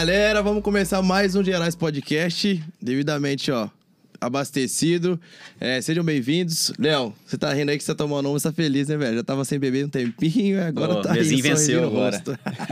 Galera, vamos começar mais um Gerais Podcast, devidamente, ó, abastecido. É, sejam bem-vindos. Léo, você tá rindo aí que você tá tomando uma, você tá feliz, né, velho? Já tava sem beber um tempinho, agora Ô, tá rindo, venceu agora.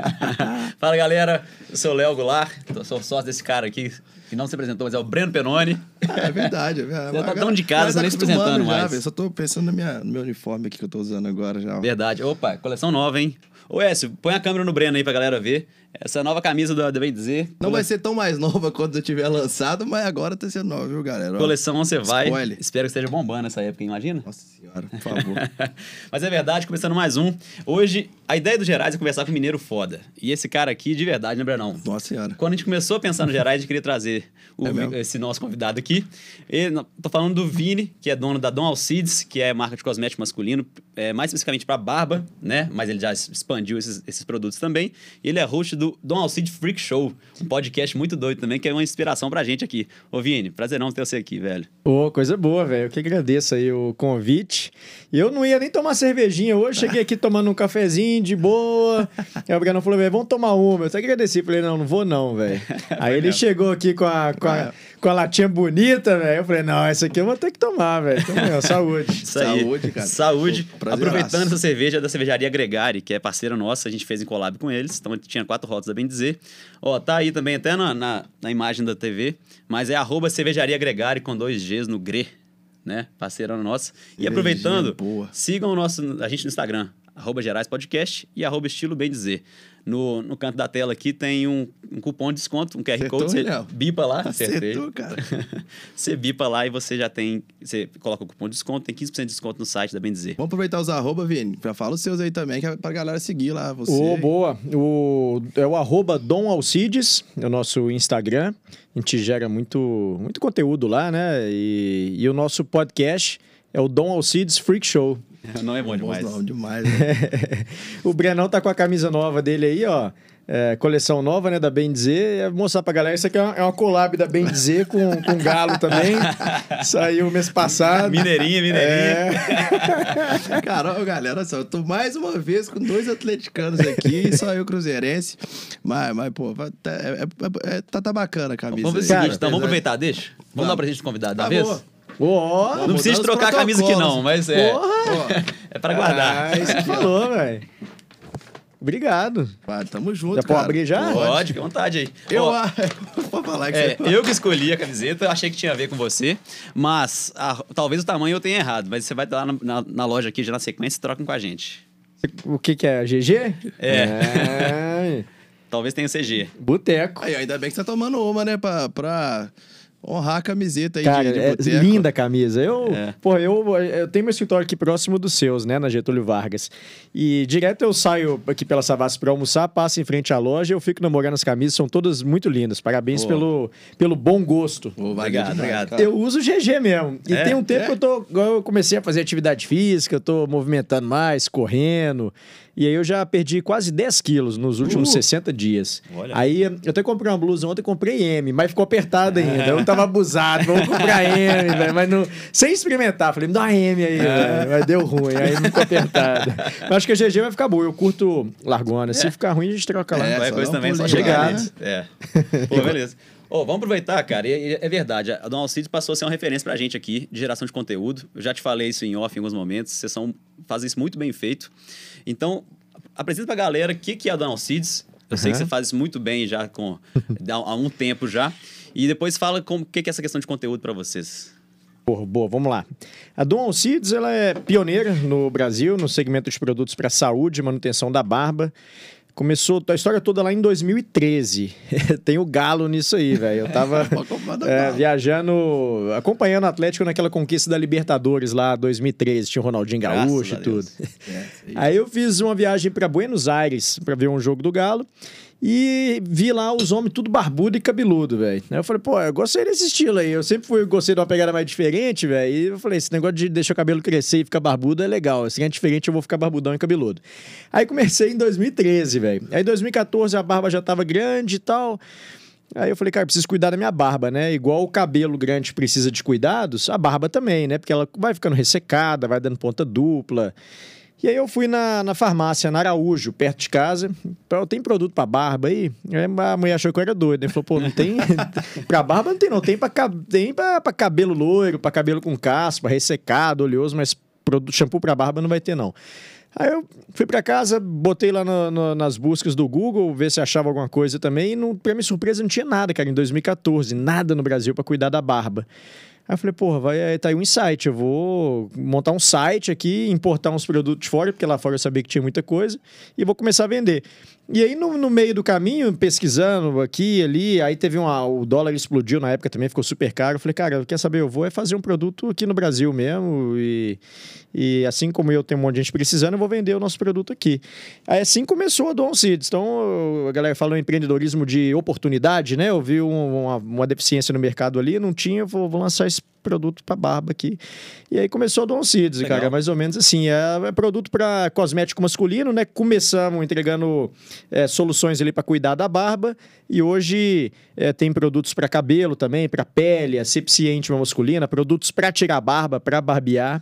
Fala galera, eu sou o Léo Goulart, sou sócio desse cara aqui, que não se apresentou, mas é o Breno Penoni. É verdade, é verdade. Você tá tão de casa, você nem se apresentando já, mais. velho. Só tô pensando na minha, no meu uniforme aqui que eu tô usando agora já. Verdade. Opa, coleção nova, hein? Ô, Écio, põe a câmera no Breno aí pra galera ver. Essa nova camisa do Bem Dizer. Não vai ser tão mais nova quando eu tiver lançado, mas agora tá sendo nova, viu, galera? Ó. Coleção Você Vai. Spoiler. Espero que esteja bombando nessa época, imagina? Nossa senhora, por favor. Mas é verdade, começando mais um. Hoje, a ideia do Gerais é conversar com o mineiro foda. E esse cara aqui, de verdade, né, Brenão? Nossa senhora. Quando a gente começou a pensar no Gerais, a gente queria trazer o É esse nosso convidado aqui. E, tô falando do Vini, que é dono da Dom Alcides, que é marca de cosmético masculino, é, mais especificamente para barba, né? Mas ele já expandiu esses, esses produtos também. E ele é host do Dom Alcides Freak Show, um podcast muito doido também, que é uma inspiração pra gente aqui. Ô, Vini, prazerão ter você aqui, velho. Ô, coisa boa, velho. Eu que agradeço aí o convite. E eu não ia nem tomar cervejinha hoje, cheguei aqui tomando um cafezinho de boa. Aí o Breno falou, velho, vamos tomar uma. Eu até agradeci, falei, não, não vou não, velho. Aí ele chegou aqui com a, com a, com a latinha bonita, velho. Eu falei, não, essa aqui eu vou ter que tomar, velho. Então, meu, saúde. Saúde, cara. Saúde. Pô. Aproveitando essa cerveja da cervejaria Gregari, que é parceira nossa, a gente fez em collab com eles. Então tinha quatro rotas, a bem dizer. Ó, tá aí também até na, na, na imagem da TV. Mas é arroba cervejaria Gregari com dois Gs no Gre, né? Parceira nossa. E Cervejinha aproveitando, boa. sigam o nosso, a gente no Instagram, arroba Gerais Podcast e arroba estilo bem dizer. No, no canto da tela aqui tem um, um cupom de desconto, um QR Acertou, Code. Você bipa lá, acertei. Acertou, cara. Você bipa lá e você já tem. Você coloca o cupom de desconto, tem 15% de desconto no site da Bem Dizer. Vamos aproveitar os arroba, Vini. Pra falar os seus aí também, que é pra galera seguir lá. Você. Ô, boa. O, é o arroba Dom Alcides, é o nosso Instagram. A gente gera muito, muito conteúdo lá, né? E, e o nosso podcast é o Dom Alcides Freak Show. Não é bom Bons demais. demais. né? o Brenão tá com a camisa nova dele aí, ó. É, coleção nova, né, da Bem Dizer. É mostrar pra galera, isso aqui é uma, é uma collab da Bem Dizer com, com Galo também. Saiu mês passado. Mineirinha, mineirinha. É, Cara, ó, galera, olha só, eu tô mais uma vez com dois atleticanos aqui, só eu cruzeirense. Mas, mas pô, tá, é, é- é- tá, tá bacana a camisa. Vamos fazer o seguinte, então vamos aproveitar, deixa? Vamos, Vamos. dar pra gente convidado da Tá vez? bom. Ó, Não precisa trocar a camisa aqui não, mas é, Porra! é pra guardar. Ah, isso que falou, velho. Obrigado. Pá, tamo junto, Já pode abrir já? Pode, fica à vontade aí. Eu, Ó, ah, falar que é, você... eu que escolhi a camiseta, eu achei que tinha a ver com você, mas a- talvez o tamanho eu tenha errado, mas você vai lá na, na- na loja aqui já na sequência e trocam com a gente. O que que é? GG? É. É. Talvez tenha CG. Boteco. Aí, ainda bem que você tá tomando uma, né, pra, pra honrar a camiseta aí Cara, de, de é linda a camisa. Eu, É. pô, eu, eu tenho meu escritório aqui próximo dos seus, né, na Getúlio Vargas. E direto eu saio aqui pela Savassi pra almoçar, passo em frente à loja, eu fico namorando as camisas, são todas muito lindas. Parabéns pelo, pelo bom gosto. Obrigado, obrigado. Eu uso GG mesmo. E É? tem um tempo É? que eu tô. Eu comecei a fazer atividade física, eu tô movimentando mais, correndo. E aí eu já perdi quase 10 quilos nos últimos Uh! 60 dias. Olha. Aí eu até comprei uma blusa ontem, comprei M, mas ficou apertada ainda. Eu tava abusado, vamos comprar M, velho. Mas não, sem experimentar, falei, me dá uma M aí, velho. Mas deu ruim, aí não ficou apertada. Mas acho que a GG vai ficar boa. Eu curto largona. Se ficar ruim, a gente troca lá. É, só coisa também, só chegar. lá, né? É. Pô, beleza. Ô, vamos aproveitar, cara. E, e é verdade, a Dom Alcides passou a ser uma referência pra gente aqui de geração de conteúdo. Eu já te falei isso em off em alguns momentos. Vocês são, fazem isso muito bem feito. Então, apresenta pra galera o que, que é a Dom Alcides. Eu sei que você faz isso muito bem já com, há um tempo já. E depois fala o que, que é essa questão de conteúdo pra vocês. Boa, boa, vamos lá. A Dom Alcides, ela é pioneira no Brasil no segmento de produtos para saúde e manutenção da barba. Começou a história toda lá em 2013. Tem o galo nisso aí, velho. Eu tava é, viajando, acompanhando o Atlético naquela conquista da Libertadores lá 2013, tinha o Ronaldinho Gaúcho e tudo. É. Aí eu fiz uma viagem para Buenos Aires para ver um jogo do Galo e vi lá os homens tudo barbudo e cabeludo, velho. Eu falei, pô, eu gostei desse estilo aí. Eu sempre fui, gostei de uma pegada mais diferente, velho. E eu falei, esse negócio de deixar o cabelo crescer e ficar barbudo é legal. Se é diferente, eu vou ficar barbudão e cabeludo. Aí comecei em 2013, velho. Aí em 2014 a barba já tava grande e tal. Aí eu falei, cara, preciso cuidar da minha barba, né? Igual o cabelo grande precisa de cuidados, a barba também, né? Porque ela vai ficando ressecada, vai dando ponta dupla. E aí eu fui na, na farmácia, na Araújo, perto de casa. Tem produto pra barba aí? Aí a mulher achou que eu era doido. Ele falou, pô, não tem. pra barba não tem, não. Tem pra, ca- tem pra, pra cabelo loiro, pra cabelo com caspa, ressecado, oleoso, mas produto, shampoo pra barba não vai ter, não. Aí eu fui pra casa, botei lá no- no- nas buscas do Google, ver se achava alguma coisa também. E, não, pra minha surpresa, não tinha nada, cara, em 2014. Nada no Brasil pra cuidar da barba. Aí eu falei, porra, vai, aí tá aí um insight. Eu vou montar um site aqui, importar uns produtos fora, porque lá fora eu sabia que tinha muita coisa, e vou começar a vender. E aí, no, no meio do caminho, pesquisando aqui ali, aí teve uma. O dólar explodiu na época também, ficou super caro. Eu falei, cara, quer saber? Eu vou é fazer um produto aqui no Brasil mesmo. E, e assim como eu tenho um monte de gente precisando, eu vou vender o nosso produto aqui. Aí assim começou a Dom Seeds. Então, a galera fala em empreendedorismo de oportunidade, né? Eu vi um- uma, uma deficiência no mercado ali, não tinha, vou, vou lançar esse produto para barba aqui. E aí começou a Dom Seeds, Legal. cara, mais ou menos assim. É, é produto para cosmético masculino, né? Começamos entregando é, soluções ali para cuidar da barba e hoje é, tem produtos para cabelo também, para pele, asepsia íntima masculina, produtos para tirar barba, para barbear.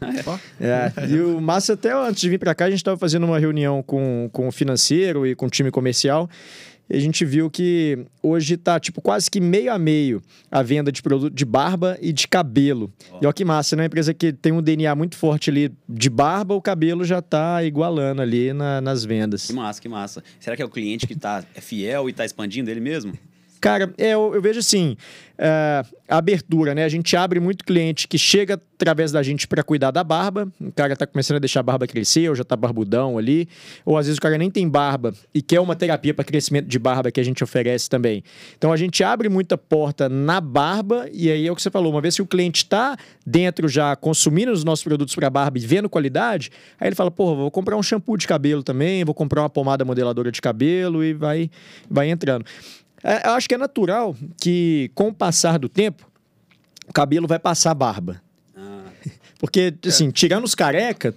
É, e o Massa, até antes de vir para cá, a gente estava fazendo uma reunião com, com o financeiro e com o time comercial. E a gente viu que hoje está tipo quase que meio a meio a venda de produto de barba e de cabelo. E olha que massa, né? Uma empresa que tem um DNA muito forte ali de barba, o cabelo já está igualando ali na- nas vendas. Que massa, que massa. Será que é o cliente que tá, é fiel e tá expandindo ele mesmo? Cara, é, eu, eu vejo assim, é, a abertura, né? A gente abre muito cliente que chega através da gente para cuidar da barba. O cara tá começando a deixar a barba crescer, ou já tá barbudão ali. Ou às vezes o cara nem tem barba e quer uma terapia para crescimento de barba que a gente oferece também. Então a gente abre muita porta na barba e aí é o que você falou, uma vez que o cliente está dentro já consumindo os nossos produtos para barba e vendo qualidade, aí ele fala, porra, vou comprar um shampoo de cabelo também, vou comprar uma pomada modeladora de cabelo e vai, vai entrando. É, eu acho que é natural que, com o passar do tempo, o cabelo vai passar a barba. Ah, Porque, assim, tirando os careca,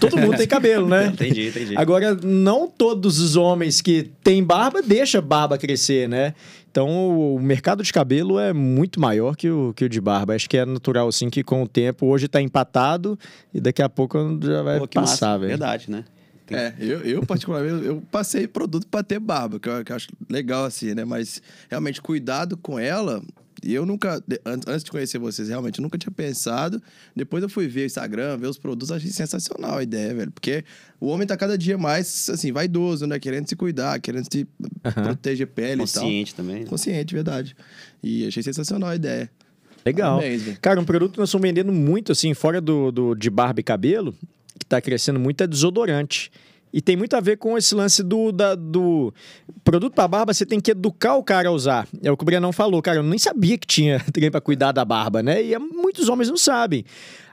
todo mundo tem cabelo, né? entendi, entendi. Agora, não todos os homens que têm barba deixam a barba crescer, né? Então, o mercado de cabelo é muito maior que o, que o de barba. Acho que é natural, assim, que com o tempo, hoje está empatado e daqui a pouco já vai Pô, passar, velho. Verdade, né? É, eu, eu particularmente, eu passei produto pra ter barba, que eu, que eu acho legal assim, né? Mas realmente, cuidado com ela. E eu nunca, antes de conhecer vocês, realmente, eu nunca tinha pensado. Depois eu fui ver o Instagram, ver os produtos, achei sensacional a ideia, velho. Porque o homem tá cada dia mais, assim, vaidoso, né? Querendo se cuidar, querendo se proteger pele e tal. Consciente também. né? Consciente, verdade. E achei sensacional a ideia. Legal. Velho. Cara, um produto que nós estamos vendendo muito, assim, fora do, do- de barba e cabelo, que está crescendo muito, é desodorante. E tem muito a ver com esse lance do, da- do produto para barba, você tem que educar o cara a usar. É o que o Brenão falou, cara, eu nem sabia que tinha trem para cuidar da barba, né? E é- muitos homens não sabem.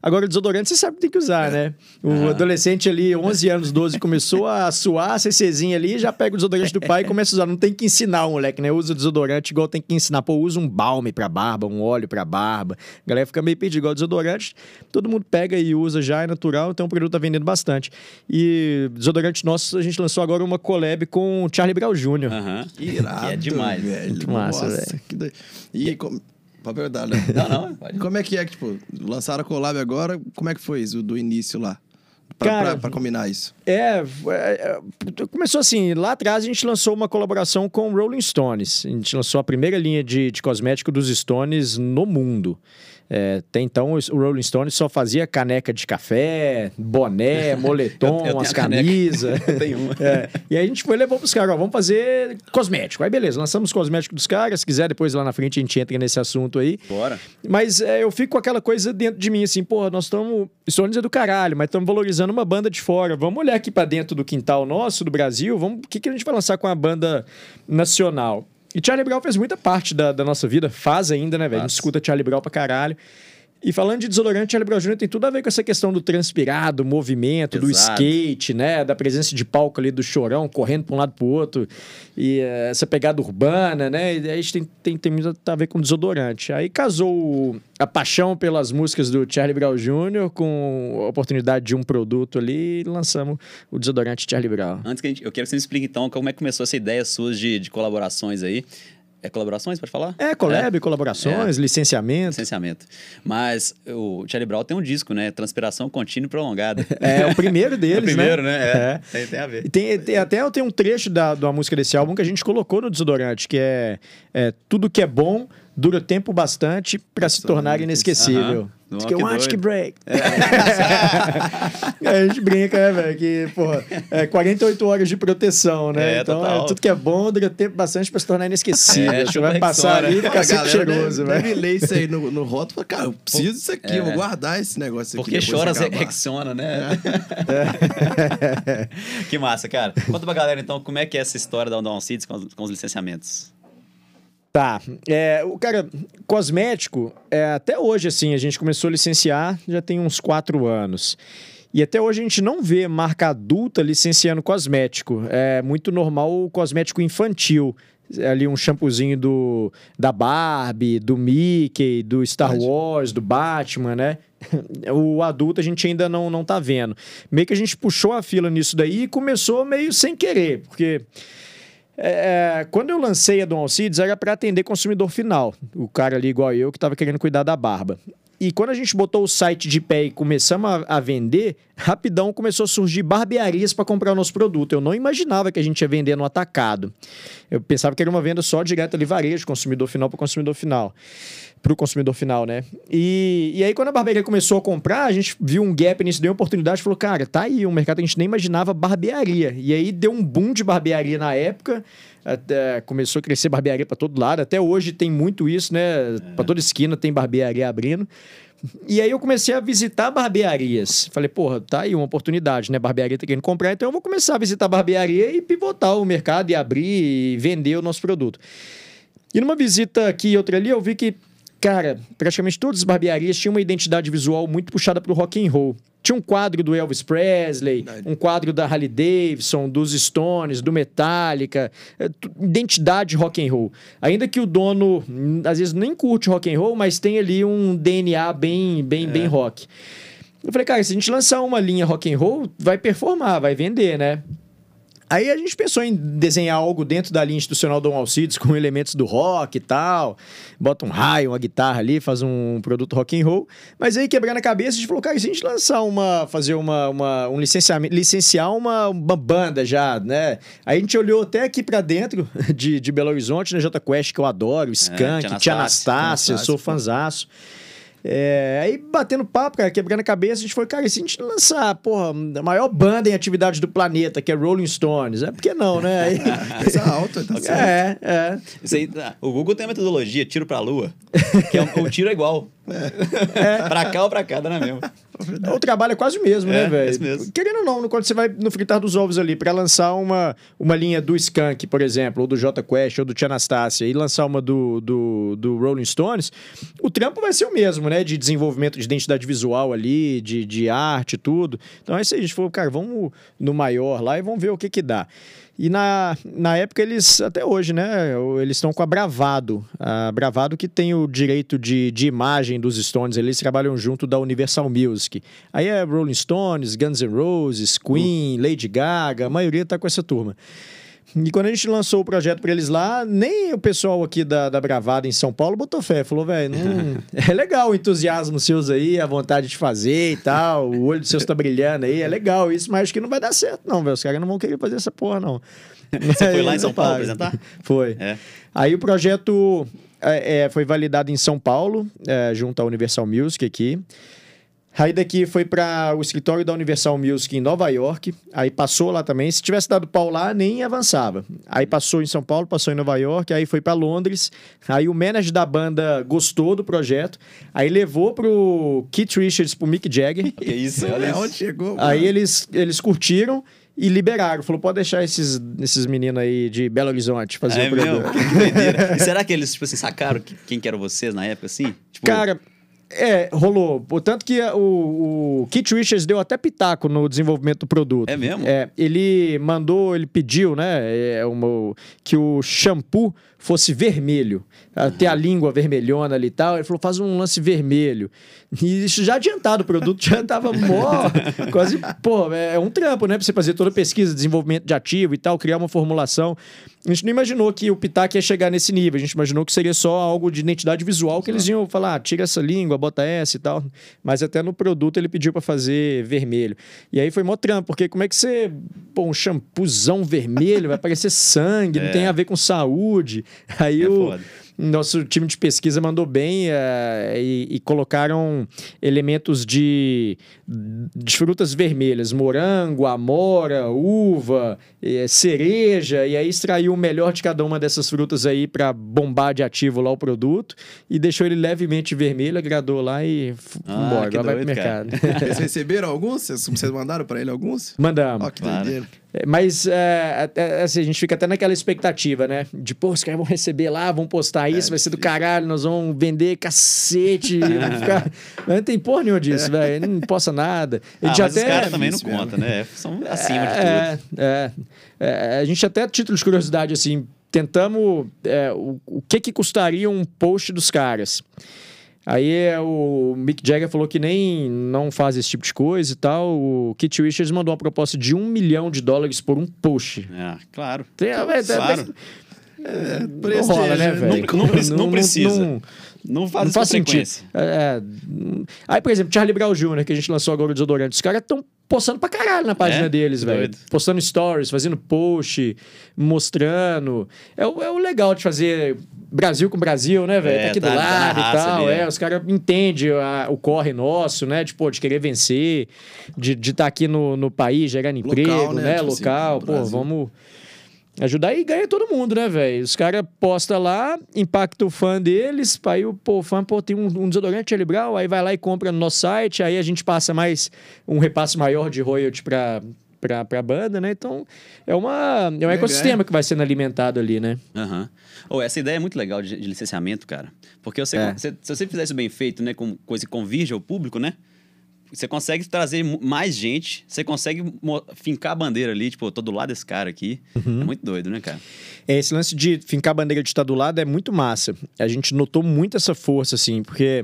Agora, o desodorante você sabe que tem que usar, né? O adolescente ali, 11 anos, 12, começou a suar, a CCzinha ali, já pega o desodorante do pai e começa a usar. Não tem que ensinar o moleque, né? Usa o desodorante igual tem que ensinar. Pô, usa um balme pra barba, um óleo pra barba. A galera fica meio pedindo igual desodorante. Todo mundo pega e usa já, é natural, então o produto tá vendendo bastante. E desodorante nosso, a gente lançou agora uma collab com o Charlie Brown Jr. Aham. Irado, Que é demais. velho. Muito massa, Nossa, velho. que doido. E aí, como... Pra verdade, né? Não, não, pode. Como é que é que, tipo, lançaram a collab agora, como é que foi isso do início lá? Pra, Cara, pra, pra combinar isso. É, é, é, começou assim, lá atrás a gente lançou uma colaboração com Rolling Stones. A gente lançou a primeira linha de, de cosmético dos Stones no mundo. É, até então o Rolling Stones só fazia caneca de café, boné, moletom, Eu- eu as camisas. É, e aí a gente foi levou pros caras, ó, vamos fazer cosmético. Aí beleza, lançamos cosmético dos caras, se quiser depois lá na frente a gente entra nesse assunto aí. Bora. Mas é, eu fico com aquela coisa dentro de mim, assim, porra, nós estamos. Stones é do caralho, mas estamos valorizando uma banda de fora. Vamos olhar aqui pra dentro do quintal nosso, do Brasil, vamos. O que, que a gente vai lançar com a banda nacional? E Charlie Brown fez muita parte da, da nossa vida, faz ainda, né, velho? A gente escuta Charlie Brown pra caralho. E falando de desodorante, Charlie Brown Jr. tem tudo a ver com essa questão do transpirar, do movimento, do Exato. skate, né? Da presença de palco ali do chorão, correndo para um lado pro outro. E eh, essa pegada urbana, né? E aí a gente tem, tem, tem muito a ver com desodorante. Aí casou a paixão pelas músicas do Charlie Brown Jr. com a oportunidade de um produto ali e lançamos o desodorante Charlie Brown. Antes que a gente, eu quero que você me explique então como é que começou essa ideia sua de, de colaborações aí. É colaborações, pode falar? É, collab, colaborações, licenciamento. Licenciamento. Mas o Charlie Brown tem um disco, né? Transpiração contínua e prolongada. É o primeiro deles, É o primeiro, né? né? É. Tem, tem a ver. tem, tem- até tem um trecho da, uma música desse álbum que a gente colocou no desodorante, que é, é tudo que é bom dura tempo bastante para se tornar inesquecível. Aham. Diz que eu acho que break. a gente brinca, né, velho? Que, porra, é 48 horas de proteção, né? É, então, total. é, tudo que é bom dura tempo bastante para se tornar inesquecível. É, Você vai passar ali e ficar sempre cheiroso, deve, velho. deve ler isso aí no, no rótulo e falar, cara, eu preciso disso aqui, eu vou É. guardar esse negócio aqui. Porque chora, acabar. Rexona, né? que massa, cara. Conta pra galera, então, como é que é essa história da Down Seeds com, os- com os licenciamentos. Tá. É, o cara, cosmético, é, até hoje, assim, a gente começou a licenciar já tem uns quatro anos. E até hoje a gente não vê marca adulta licenciando cosmético. É muito normal o cosmético infantil. É Ali um shampoozinho do, da Barbie, do Mickey, do Star. Wars, do Batman, né? O adulto a gente ainda não, não tá vendo. Meio que a gente puxou a fila nisso daí e começou meio sem querer, porque é, quando eu lancei a Dom Alcides, era para atender consumidor final. O cara ali, igual eu, que estava querendo cuidar da barba. E quando a gente botou o site de pé e começamos a, a vender, rapidão começou a surgir barbearias para comprar o nosso produto. Eu não imaginava que a gente ia vender no atacado. Eu pensava que era uma venda só direto ali, varejo, consumidor final para consumidor final. Para o consumidor final, né? E, e aí, quando a barbearia começou a comprar, a gente viu um gap nisso, deu uma oportunidade, falou, cara, tá aí um mercado que a gente nem imaginava barbearia. E aí deu um boom de barbearia na época. Até começou a crescer barbearia para todo lado. Até hoje tem muito isso, né? Para toda esquina tem barbearia abrindo. E aí eu comecei a visitar barbearias. Falei, porra, tá aí uma oportunidade, né? Barbearia tá querendo comprar, então eu vou começar a visitar barbearia e pivotar o mercado e abrir e vender o nosso produto. E numa visita aqui e outra ali, eu vi que, cara, praticamente todas as barbearias tinham uma identidade visual muito puxada pro rock and roll. Tinha um quadro do Elvis Presley, um quadro da Harley Davidson, dos Stones, do Metallica, é, tu- identidade rock and roll. Ainda que o dono hum, às vezes nem curte rock and roll, mas tem ali um DNA bem bem bem rock. Eu falei, cara, se a gente lançar uma linha rock and roll, vai performar, vai vender, né? Aí a gente pensou em desenhar algo dentro da linha institucional do Alcides com elementos do rock e tal. Bota um raio, uma guitarra ali, faz um produto rock and roll. Mas aí quebrando a cabeça, a gente falou, cara, e se a gente lançar uma, fazer uma, uma- um licenciamento, licenciar uma, uma banda já, né? Aí a gente olhou até aqui pra dentro de, de Belo Horizonte, na Jota Quest, que eu adoro, Skank, Tia Tia Anastácia. Anastácia, eu Tia sou Anastácia, pô. É, aí batendo papo, cara, quebrando a cabeça, a gente falou, cara, e se a gente lançar, porra, a maior banda em atividade do planeta, que é Rolling Stones, é por que não, né? Aí- Pensa alto, tá certo. é, é. Isso aí, ah, o Google tem a metodologia tiro pra lua, que é um- o tiro é igual. pra cá ou pra cá, dá na mesma. O trabalho é quase o mesmo, É, né, velho? Querendo ou não, quando você vai no fritar dos ovos ali pra lançar uma, uma linha do Skank, por exemplo, ou do J Quest, ou do Tia Anastácia, e lançar uma do, do, do Rolling Stones, o trampo vai ser o mesmo, né? De desenvolvimento de identidade visual ali, de, de arte tudo. Então é aí, a gente falou, cara, vamos no maior lá e vamos ver o que que dá. E na, na época eles, até hoje, né? Eles estão com a Bravado. A Bravado que tem o direito de, de imagem dos Stones. Eles trabalham junto da Universal Music. Aí é Rolling Stones, Guns N' Roses, Queen, Lady Gaga. A maioria tá com essa turma. E quando a gente lançou o projeto para eles lá, nem o pessoal aqui da, da Bravada em São Paulo botou fé. Falou, velho, é legal o entusiasmo seus aí, a vontade de fazer e tal, o olho dos seus tá brilhando aí, é legal isso, mas acho que não vai dar certo, não, velho. Os caras não vão querer fazer essa porra, não. Você foi lá em São Paulo apresentar? Foi. É. Aí o projeto é, é, foi validado em São Paulo, é, junto à Universal Music aqui. Aí daqui foi para o escritório da Universal Music em Nova York. Aí passou lá também. Se tivesse dado pau lá, nem avançava. Aí passou em São Paulo, passou em Nova York. Aí foi para Londres. Aí o manager da banda gostou do projeto. Aí levou pro Keith Richards, pro Mick Jagger. Que isso, olha É isso. onde chegou. Aí mano. eles, eles curtiram e liberaram. Falou, pode deixar esses, esses meninos aí de Belo Horizonte fazer É o? Que doideira. E será que eles, tipo assim, sacaram que- quem que eram vocês na época, assim? Tipo, Cara, é, rolou. Portanto que o, o Keith Richards deu até pitaco no desenvolvimento do produto. É mesmo? É, ele mandou, ele pediu, né, é, uma- que o shampoo fosse vermelho, ter a língua vermelhona ali e tal. Ele falou, faz um lance vermelho. E isso já adiantado, o produto já tava mó, quase, pô, é um trampo, né? Pra você fazer toda a pesquisa, desenvolvimento de ativo e tal, criar uma formulação. A gente não imaginou que o Pitac ia chegar nesse nível, a gente imaginou que seria só algo de identidade visual, que eles iam falar, ah, tira essa língua, bota essa e tal. Mas até no produto ele pediu para fazer vermelho. E aí foi mó trampo, porque como é que você, pô, um shampoozão vermelho, vai parecer sangue, não É. tem a ver com saúde. Aí É o foda. nosso time de pesquisa mandou bem eh, e, e colocaram elementos de, de frutas vermelhas, morango, amora, uva, eh, cereja, e aí extraiu o melhor de cada uma dessas frutas aí para bombar de ativo lá o produto e deixou ele levemente vermelho, agradou lá e Ah, embora, agora vai pro doido, cara. mercado. Vocês receberam alguns? Vocês, vocês mandaram pra ele alguns? Mandamos. Ó, que Claro. doideira. É, Mas é, é, assim, a gente fica até naquela expectativa, né? De, pô, os caras vão receber lá, vão postar isso, vai ser do caralho, nós vamos vender cacete. ficar... Não tem porra nenhuma disso, velho. Não posta nada. Ah, mas os até... caras também não contam, né? São acima de tudo. é, é, é, a gente até, título de curiosidade, assim, tentamos é, o, o que que custaria um post dos caras. Aí é, o Mick Jagger falou que nem não faz esse tipo de coisa e tal. O Kit Richards mandou uma proposta de um milhão de dólares por um post. É, claro. Tem, é, é, Claro. é, não rola, né, não- velho? não preci- não precisa. não- Não faz não faz sentido. É, hum. aí, por exemplo, Charlie Brown Jr., que a gente lançou agora o desodorante, os caras estão postando pra caralho na página É? deles, velho. Postando stories, fazendo post, mostrando. É, é o legal de fazer Brasil com Brasil, né, velho? É, tá aqui tá- do tá lado e raça tal. ali, é, é. os caras entendem a- o corre nosso, né? De, pô, de querer vencer, de estar de tá aqui no, no país, gerando Local, emprego, né? né? Tipo assim, Local. no pô, Brasil. vamos ajudar e ganha todo mundo, né, velho? Os caras postam lá, impacta o fã deles, aí o pô, o fã pô, tem um, um desodorante Brown, aí vai lá e compra no nosso site, aí a gente passa mais um repasse maior de royalty pra, pra, pra banda, né? Então, é, uma, é um Legal. ecossistema que vai sendo alimentado ali, né? Aham. Ô, essa ideia é muito legal de, de licenciamento, cara. Porque você, É. você- se você fizer isso bem feito, né, com coisa que convirge ao público, né? Você consegue trazer mais gente, você consegue fincar a bandeira ali, tipo, tô do lado desse cara aqui. Uhum. É muito doido, né, cara? É, Esse lance de fincar a bandeira de estar do lado é muito massa. A gente notou muito essa força, assim, porque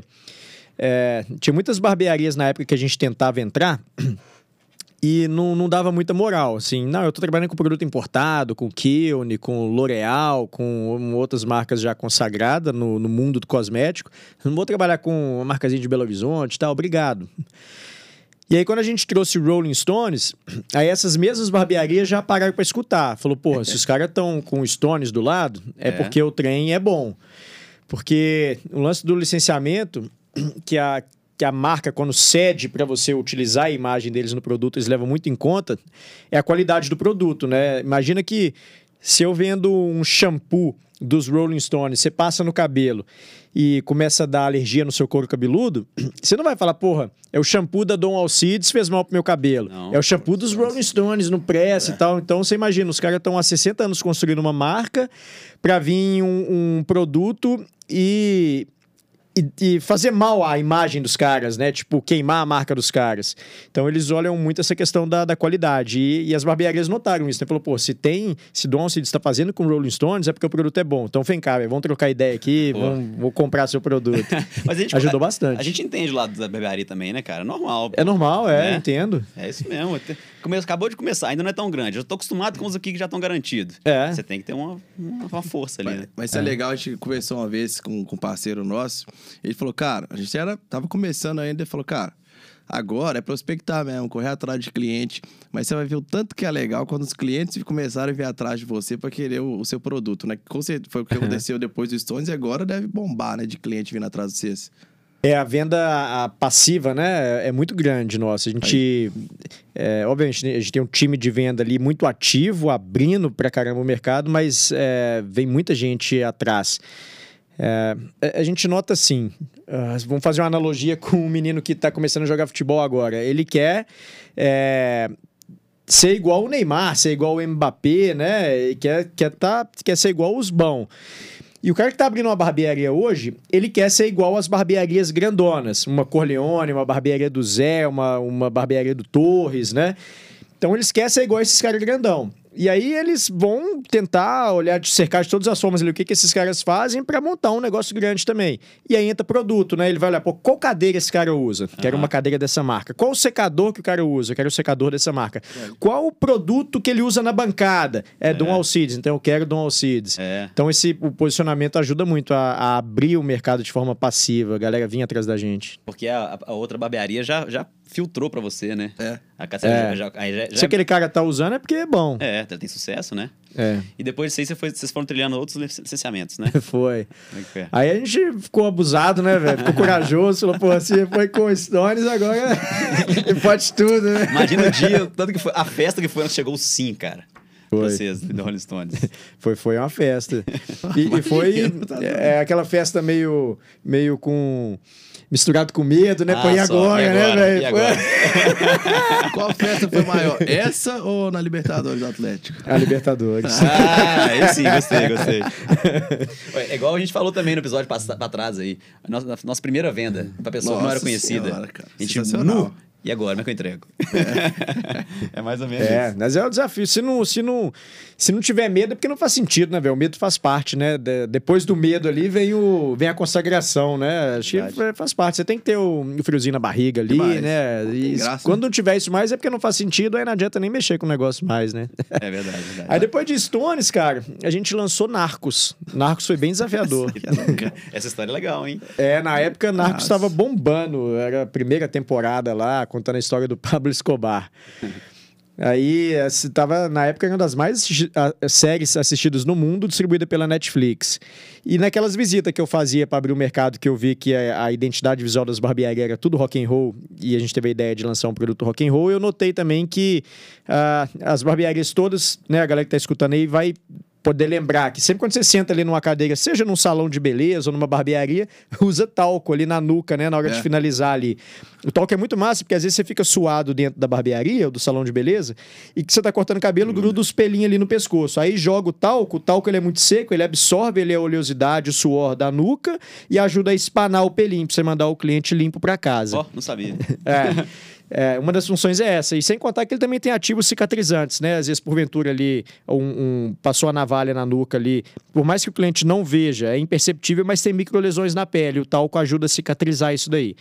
é, tinha muitas barbearias na época que a gente tentava entrar e não, não dava muita moral, assim. Não, eu tô trabalhando com produto importado, com Kilne, com L'Oreal, com outras marcas já consagradas no, no mundo do cosmético. Não vou trabalhar com uma marcazinha de Belo Horizonte e tal, obrigado. E aí, quando a gente trouxe Rolling Stones, aí essas mesmas barbearias já pararam pra escutar. Falou, pô, se os caras estão com Stones do lado, é, É. porque o trem é bom. Porque o lance do licenciamento, que a, que a marca, quando cede para você utilizar a imagem deles no produto, eles levam muito em conta, é a qualidade do produto, né? Imagina que se eu vendo um shampoo dos Rolling Stones, você passa no cabelo e começa a dar alergia no seu couro cabeludo, você não vai falar, porra, é o shampoo da Dom Alcides fez mal pro meu cabelo. Não. é o shampoo dos Rolling Stones no press e tal. Então você imagina, os caras estão há 60 anos construindo uma marca para vir um, um produto e, e, e fazer mal à imagem dos caras, né? Tipo, queimar a marca dos caras. Então eles olham muito essa questão da, da qualidade. E, e as barbearias notaram isso, né? Falou, pô, se tem, se Dom Alcides está fazendo com Rolling Stones, é porque o produto é bom. Então vem cá, vamos trocar ideia aqui, vamos, vou comprar seu produto. Mas a gente, Ajudou bastante. A gente entende o lado da barbearia também, né, cara? Normal. pô. É normal, é, Né? entendo. É isso mesmo. Come- Acabou de começar, ainda não é tão grande. Eu tô acostumado com os aqui que já estão garantidos. É. Você tem que ter uma, uma, força ali, Mas, né? mas isso é. legal, a gente conversou uma vez com, com um parceiro nosso. Ele falou, cara, a gente era, tava começando ainda, ele falou, cara, agora é prospectar mesmo, correr atrás de cliente. Mas você vai ver o tanto que é legal quando os clientes começarem a vir atrás de você para querer o, o seu produto, né? Com certeza, foi o que aconteceu depois do Stones e agora deve bombar, né? De cliente vindo atrás de vocês. É, a venda passiva, né, é muito grande nossa. A gente, é, obviamente, a gente tem um time de venda ali muito ativo, abrindo pra caramba o mercado, mas é, vem muita gente atrás. É, a- a gente nota assim, ah, vamos fazer uma analogia com um menino que está começando a jogar futebol agora. Ele quer é, ser igual o Neymar, ser igual o Mbappé, né? Quer, quer, tá, quer ser igual os bons. E o cara que tá abrindo uma barbearia hoje, ele quer ser igual às barbearias grandonas. Uma Corleone, uma barbearia do Zé, uma, uma barbearia do Torres, né? Então eles querem ser igual a esses caras grandão. E aí eles vão tentar olhar, de cercar de todas as formas ali o que, que esses caras fazem para montar um negócio grande também. E aí entra produto, né? Ele vai olhar, pô, qual cadeira esse cara usa? Quero uma cadeira dessa marca. Qual o secador que o cara usa? Quero o secador dessa marca. Qual o produto que ele usa na bancada? É, Dom Alcides, então eu quero Dom Alcides. É. Então esse o posicionamento ajuda muito a, a abrir o mercado de forma passiva. A galera vinha atrás da gente. Porque a, a outra barbearia já, já filtrou pra você, né? É. A caçada É. já, aí já, Se já- aquele cara tá usando é porque é bom. É, tem sucesso, né? É. E depois disso aí você foi- vocês foram trilhando outros licenciamentos, né? Foi. Como é que foi? Aí a gente ficou abusado, né, velho? Ficou corajoso, falou, pô, você foi com Stones, agora pode tudo, né? Imagina o dia, tanto que foi, a festa que foi, chegou sim, cara. Foi. Pra vocês, do Rolling Stones. Foi, foi uma festa. E, e foi tá é, aquela festa meio, meio com. Misturado com medo, né? Ah, e só, agora, e né, agora? velho? Agora? Qual festa foi maior? Essa ou na Libertadores do Atlético? A Libertadores. Ah, aí sim, gostei, gostei. Ué, É igual a gente falou também no episódio passa- pra trás aí. A nossa, a nossa primeira venda pra pessoa que não era Nossa conhecida. Senhora, cara. A gente, nu, e agora, como é que eu entrego? É, mais ou menos É, isso. mas é o desafio. Se não, se não, se não tiver medo, é porque não faz sentido, né, velho? O medo faz parte, né? De- depois do medo ali vem, o, vem a consagração, né? Acho que Verdade. faz parte. Você tem que ter o, o friozinho na barriga ali, Demais. né? E graça, quando né? não tiver isso mais, é porque não faz sentido, aí não adianta nem mexer com o negócio mais, né? É verdade, verdade. Aí depois de Stones, cara, a gente lançou Narcos. Narcos foi bem desafiador. Essa história é legal, hein? É, na época Narcos estava bombando. Era a primeira temporada lá, contando a história do Pablo Escobar. Aí, essa tava, na época, uma das mais a- séries assistidas no mundo, distribuída pela Netflix. E naquelas visitas que eu fazia para abrir o mercado, que eu vi que a, a identidade visual das barbearias era tudo rock and roll, e a gente teve a ideia de lançar um produto rock and roll, eu notei também que ah, as barbearias todas, né, a galera que tá escutando aí, vai poder lembrar que sempre quando você senta ali numa cadeira, seja num salão de beleza ou numa barbearia, usa talco ali na nuca, né? Na hora É. de finalizar ali. O talco é muito massa, porque às vezes você fica suado dentro da barbearia ou do salão de beleza e que você tá cortando cabelo, gruda os pelinhos ali no pescoço. Aí joga o talco, o talco ele é muito seco, ele absorve ele a oleosidade, o suor da nuca e ajuda a espanar o pelinho pra você mandar o cliente limpo pra casa. Ó, não sabia. É. É, uma das funções é essa. E sem contar que ele também tem ativos cicatrizantes, né? Às vezes, porventura, ali, um, um- passou a navalha na nuca ali. Por mais que o cliente não veja, é imperceptível, mas tem microlesões na pele. O talco ajuda a cicatrizar isso daí.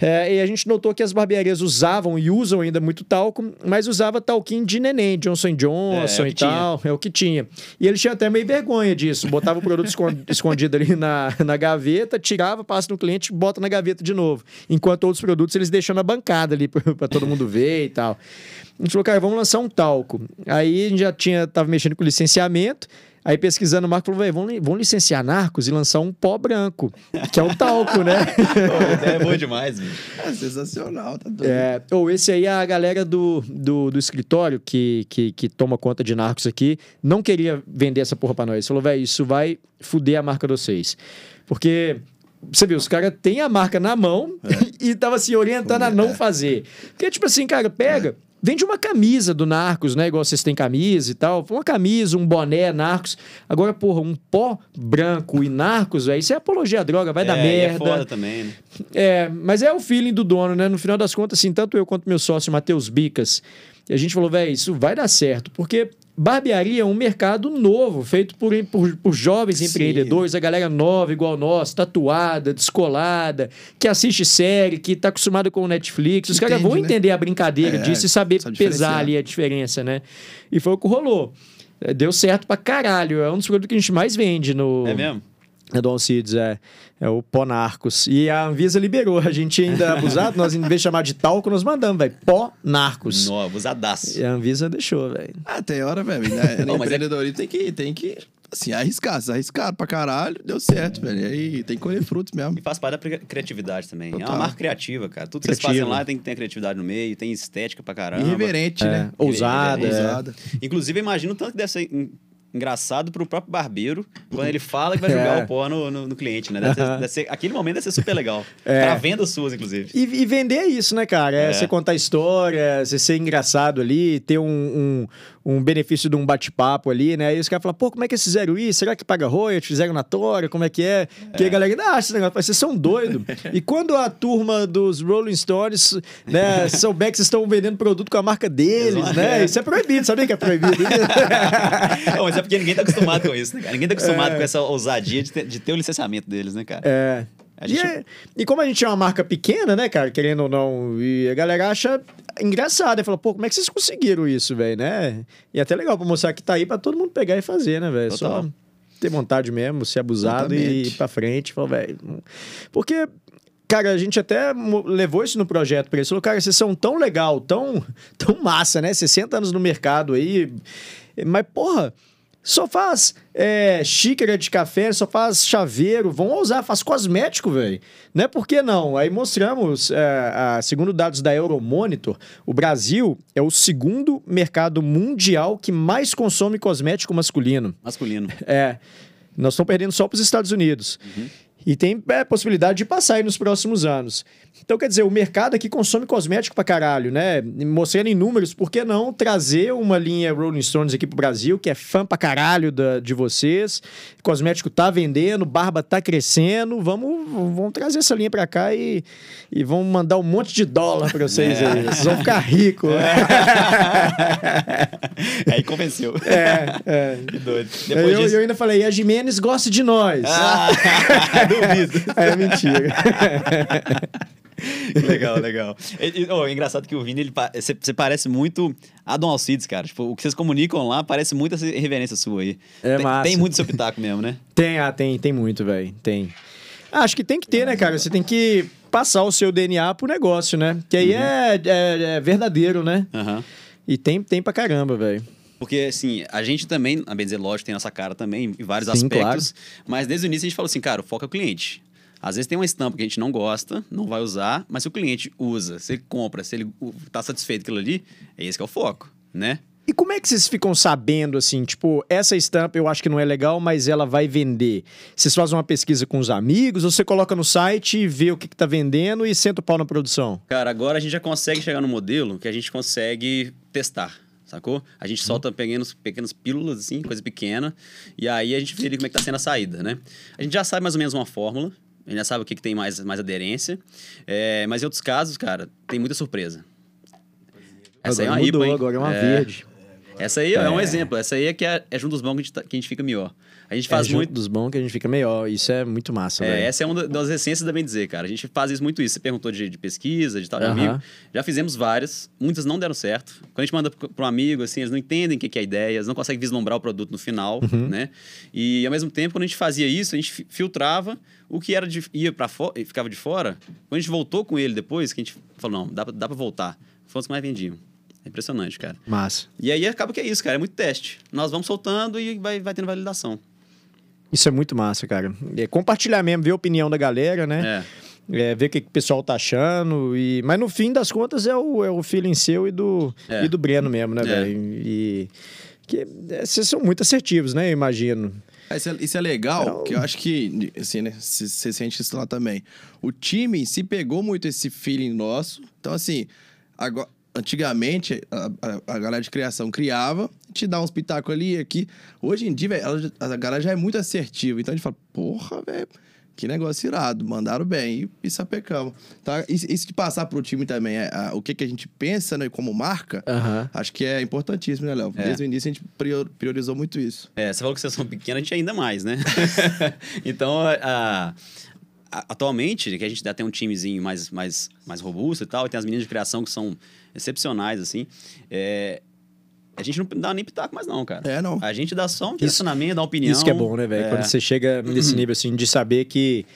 É, e a gente notou que as barbearias usavam e usam ainda muito talco, mas usava talquinho de neném, Johnson Johnson É, é e que tinha. tal. É o que tinha. E ele tinha até meio vergonha disso. Botava o produto escon- escondido ali na, na gaveta, tirava, passa no cliente, bota na gaveta de novo. Enquanto outros produtos eles deixam na bancada ali para todo mundo ver e tal. A gente falou, cara, vamos lançar um talco. Aí a gente já tinha, tava mexendo com licenciamento. Aí pesquisando, o Marco falou, vamos, li- vamos licenciar Narcos e lançar um pó branco, que é um talco, né? Pô, é boa demais, bicho. É sensacional, tá doido. É, ou esse aí, a galera do, do, do escritório que, que, que toma conta de narcos aqui, não queria vender essa porra pra nós. Falou, velho, isso vai fuder a marca de vocês. Porque, você viu, os caras têm a marca na mão e tava assim, orientando a não fazer. Porque, tipo assim, cara, pega. Vende uma camisa do Narcos, né? Igual vocês têm camisa e tal. Uma camisa, um boné, Narcos. Agora, porra, um pó branco e Narcos, velho, isso é apologia à droga, vai dar É, e É merda. foda também, né? É, mas é o feeling do dono, né? No final das contas, assim, tanto eu quanto meu sócio, Matheus Bicas, a gente falou, velho, isso vai dar certo, porque barbearia é um mercado novo, feito por, por, por jovens Sim. empreendedores, a galera nova, igual nós, tatuada, descolada, que assiste série, que tá acostumada com o Netflix. Os caras vão né? entender a brincadeira É, disso e saber sabe pesar ali a diferença, né? E foi o que rolou. É, Deu certo pra caralho. É um dos produtos que a gente mais vende no, É mesmo? É do Alcides, é, é o pó narcos. E a Anvisa liberou. A gente ainda é abusado, nós em vez de chamar de talco, nós mandamos, velho. Pó narcos. Novo, usadaço. E a Anvisa deixou, velho. Ah, tem hora, velho. Né? Não, mas é- empreendedorismo tem que, tem que, assim, arriscar. Se arriscar pra caralho, deu certo, velho. E aí tem que colher frutos mesmo. E faz parte da cri- criatividade também. É Total. uma marca criativa, cara. Tudo que vocês fazem lá tem que ter criatividade no meio, tem estética pra caramba. Irreverente, É, né? ousada, é. Ousada. Inclusive, eu imagino o tanto que deve ser engraçado pro próprio barbeiro quando ele fala que vai jogar É. o pó no, no- no cliente, né? Deve ser, deve ser- aquele momento deve ser super legal. É. Pra vendas suas, inclusive. E, e vender é isso, né, cara? É, É. você contar história, você ser engraçado ali, ter um, um, um benefício de um bate-papo ali, né? E os caras falam, pô, como é que eles fizeram isso? Será que paga royalties? Fizeram na Tora? Como é que é? Que a galera acha esse negócio, vocês são doidos. e quando a turma dos Rolling Stones, né, souber que vocês estão vendendo produto com a marca deles, né? Isso é proibido, sabia que é proibido? Não, mas é porque ninguém tá acostumado com isso, né, cara? Ninguém tá acostumado com essa ousadia de ter, de ter o licenciamento deles, né, cara? É. E, é- e como a gente é uma marca pequena, né, cara, querendo ou não, e a galera acha engraçado, e fala, pô, como é que vocês conseguiram isso, velho, né? E é até legal pra mostrar que tá aí pra todo mundo pegar e fazer, né, velho? Só Total. ter vontade mesmo, ser abusado e ir pra frente, falar, velho. Porque, cara, a gente até levou isso no projeto pra eles. Falou, cara, vocês são tão legal, tão, tão massa, né? 60 anos no mercado aí, mas, porra. Só faz é, xícara de café, só faz chaveiro, vão usar, faz cosmético, velho. Não é por que não? Aí mostramos, é, a- segundo dados da Euromonitor, o Brasil é o segundo mercado mundial que mais consome cosmético masculino. Masculino. É, nós estamos perdendo só para os Estados Unidos. E tem é, possibilidade de passar aí nos próximos anos. Então, quer dizer, o mercado aqui consome cosmético pra caralho, né? Mostrando em números, por que não trazer uma linha Rolling Stones aqui pro Brasil, que é fã pra caralho da, de vocês? Cosmético tá vendendo, barba tá crescendo. Vamos, vamos trazer essa linha pra cá e, e vamos mandar um monte de dólar pra vocês aí. Vocês vão ficar ricos. Aí convenceu. É, é. Que doido. Eu, Depois eu disso... ainda falei, e a Jimenez gosta de nós. Ah, duvido. É mentira. legal, legal. E, e, oh, é engraçado que o Vini, ele você você parece muito a Dom Alcides, cara. Tipo, o que vocês comunicam lá parece muito essa reverência sua aí. É tem, massa. tem muito seu pitaco mesmo, né? Tem, ah, tem, tem muito, velho. Tem. Ah, acho que tem que ter, né, cara? Você tem que passar o seu DNA pro negócio, né? Que aí é, é- é verdadeiro, né? Aham. E tem, tem pra caramba, velho. Porque, assim, a gente também, a bem dizer, lógico, tem nossa cara também, em vários Sim, aspectos. Mas desde o início a gente falou assim, cara, o foco é o cliente. Às vezes tem uma estampa que a gente não gosta, não vai usar, mas se o cliente usa, se ele compra, se ele tá satisfeito com aquilo ali, é esse que é o foco, né? E como é que vocês ficam sabendo, assim, tipo, essa estampa eu acho que não é legal, mas ela vai vender? Vocês fazem uma pesquisa com os amigos, ou você coloca no site e vê o que, que tá vendendo e senta o pau na produção? Cara, agora a gente já consegue chegar no modelo que a gente consegue testar, sacou? A gente solta pequenos, pequenas pílulas, assim, coisa pequena, e aí a gente vê como é que tá sendo a saída, né? A gente já sabe mais ou menos uma fórmula, a gente já sabe o que, que tem mais, mais aderência, é, mas em outros casos, cara, tem muita surpresa. Essa aí é uma agora mudou, IPA, agora é uma É. verde. Essa aí é. um exemplo. Essa aí é que é, é junto dos bons que a gente, tá- que a gente fica melhor. A gente É faz junto muito. dos bons que a gente fica melhor. Isso é muito massa, É, velho. essa é uma da- das essências da bem dizer, cara. A gente faz isso muito isso. Você perguntou de, de pesquisa, de tal, de amigo. Já fizemos várias, muitas não deram certo. Quando a gente manda para um amigo, assim, eles não entendem o que que é a ideia, eles não conseguem vislumbrar o produto no final, Uhum. né? E ao mesmo tempo, quando a gente fazia isso, a gente fi- filtrava o que era de, ia para fora e ficava de fora. Quando a gente voltou com ele depois, que a gente falou, não, dá, dá para voltar. Foram os que mais vendiam. É impressionante, cara. Massa. E aí acaba que é isso, cara. É muito teste. Nós vamos soltando e vai, vai tendo validação. Isso é muito massa, cara. É compartilhar mesmo, ver a opinião da galera, né? É. É, ver o que, que o pessoal tá achando. E... Mas no fim das contas é o, é o feeling seu e do, É. e do Breno mesmo, né, É. velho? E. Que, é, vocês são muito assertivos, né? Eu imagino. Ah, Isso é, isso é legal, Não. que eu acho que, assim, né? Você sente isso lá também. O time se pegou muito esse feeling nosso. Então, assim, agora, antigamente, a, a- a galera de criação criava, te dá uns pitacos ali e aqui. Hoje em dia, velho, a galera já é muito assertiva. Então a gente fala, porra, velho. Que negócio irado, mandaram bem e, e sapecamos. Tá? Isso, isso de passar pro time também, é, a- o que, que a gente pensa né, como marca, Aham. acho que é importantíssimo, né, Léo? É. Desde o início a gente prior- priorizou muito isso. É, você falou que vocês são pequenos, a gente ainda mais, né? então, a- atualmente, que a gente já tem um timezinho mais, mais, mais robusto e tal, e tem as meninas de criação que são excepcionais, assim, é, a gente não dá nem pitaco mais não, cara. É, não. A gente dá só um direcionamento, dá opinião. Isso que é bom, né, velho? É. Quando você chega nesse nível, assim, de saber que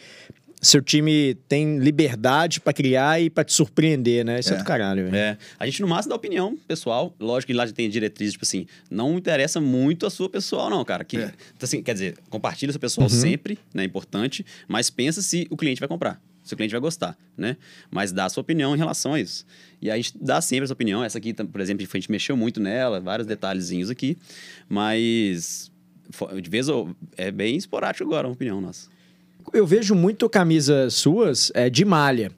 seu time tem liberdade pra criar e pra te surpreender, né? Isso é, É. do caralho, velho. É, a gente no máximo dá opinião pessoal. Lógico que lá já tem diretrizes, tipo assim, não interessa muito a sua pessoal, não, cara. Que, É. então, assim, quer dizer, compartilha seu pessoal Uhum. sempre, né? É importante, mas pensa se o cliente vai comprar, se o cliente vai gostar, né? Mas dá a sua opinião em relação a isso. E a gente dá sempre essa opinião. Essa aqui, por exemplo, a gente mexeu muito nela, vários detalhezinhos aqui, mas de vez ou- é bem esporádico agora a opinião nossa. Eu vejo muito camisas suas é, de malha.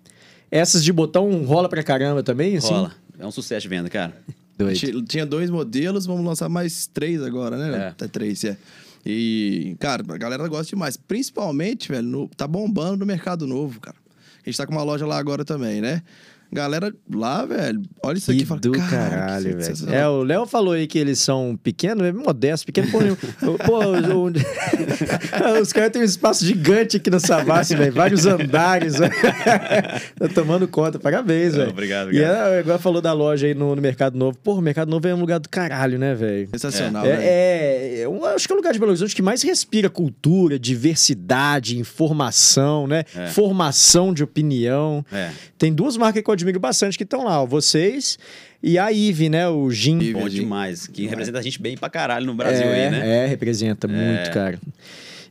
Essas de botão rola pra caramba também, assim? Rola. É um sucesso de venda, cara. Doido. Ti- Tinha dois modelos, vamos lançar mais três agora, né? É. Até três, é. E, cara, a galera gosta demais. Principalmente, velho, no- tá bombando no Mercado Novo, cara. A gente tá com uma loja lá agora também, né? Galera lá, velho, olha isso aqui Que e fala, do "Caralho, velho. sensacional." É, o Léo falou aí que eles são pequenos, é modesto, pequeno por nenhum. Pô, o- os caras têm um espaço gigante aqui no Savassi, velho. Vários andares. velho. tá tomando conta. Parabéns, velho. Obrigado, E obrigado. é, agora falou da loja aí no, no Mercado Novo. Pô, o Mercado Novo é um lugar do caralho, né, velho? Sensacional, velho. É, é, eu acho que é o lugar de Belo Horizonte que mais respira cultura, diversidade, informação, né? É. Formação de opinião. É. Tem duas marcas que eu admiro bastante que estão lá, ó, vocês e a Ive, né? O Gin. Ive. Bom Verdade. demais. Que representa a gente bem pra caralho no Brasil é, aí, né? É, representa muito, cara.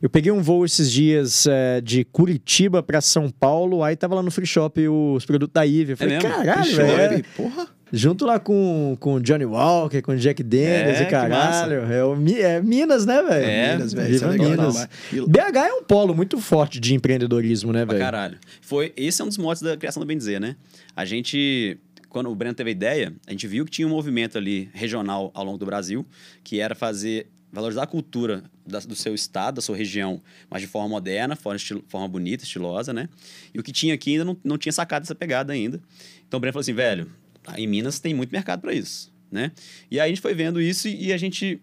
Eu peguei um voo esses dias é, de Curitiba pra São Paulo, aí tava lá no free shop os produtos da Ive. Eu falei, mesmo? caralho, velho. porra. Junto lá com, com o Johnny Walker, com o Jack Daniels É, e caralho. É, o é Minas, né, velho? É, Minas, velho. Viva é legal Minas. BH é um polo muito forte de empreendedorismo, né, velho? caralho. Foi, esse é um dos motes da criação do Bem Dizer, né? A gente, quando o Breno teve a ideia, a gente viu que tinha um movimento ali regional ao longo do Brasil, que era fazer, valorizar a cultura da- do seu estado, da sua região, mas de forma moderna, forma, estilo- forma bonita, estilosa, né? E o que tinha aqui ainda não, não tinha sacado essa pegada ainda. Então o Breno falou assim, velho, em Minas tem muito mercado para isso, né? E aí a gente foi vendo isso e, e a gente,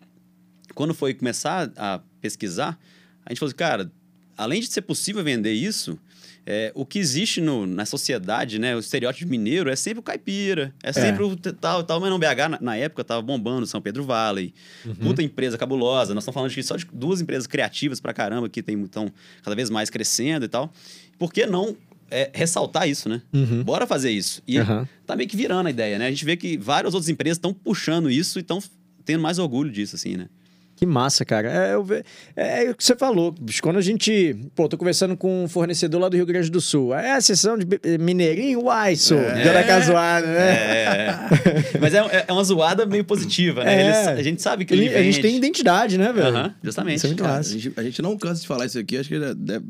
quando foi começar a pesquisar, a gente falou assim, cara, além de ser possível vender isso, é, o que existe no- na sociedade, né? O estereótipo mineiro é sempre o caipira, é sempre o tal, tal, mas não BH, na, na época, tava bombando São Pedro Valley. Puta empresa cabulosa. Nós estamos falando de, só de duas empresas criativas pra caramba que estão cada vez mais crescendo e tal. Por que não é, ressaltar isso, né? Uhum. Bora fazer isso. E Aham. tá meio que virando a ideia, né? A gente vê que várias outras empresas estão puxando isso e estão tendo mais orgulho disso, assim, né? Que massa, cara. É, eu ve- é o que você falou. bicho. Quando a gente. Pô, tô conversando com um fornecedor lá do Rio Grande do Sul. É a sessão de be- Mineirinho? Uai, sou. É. Deu daquela zoada, né? É, Mas é, é uma zoada meio positiva, né? É. Eles- a gente sabe que ele, Ele- a gente tem identidade, né, velho? Aham, justamente. Isso é muito Cara, a, massa. gente, a gente não cansa de falar isso aqui, acho que já deve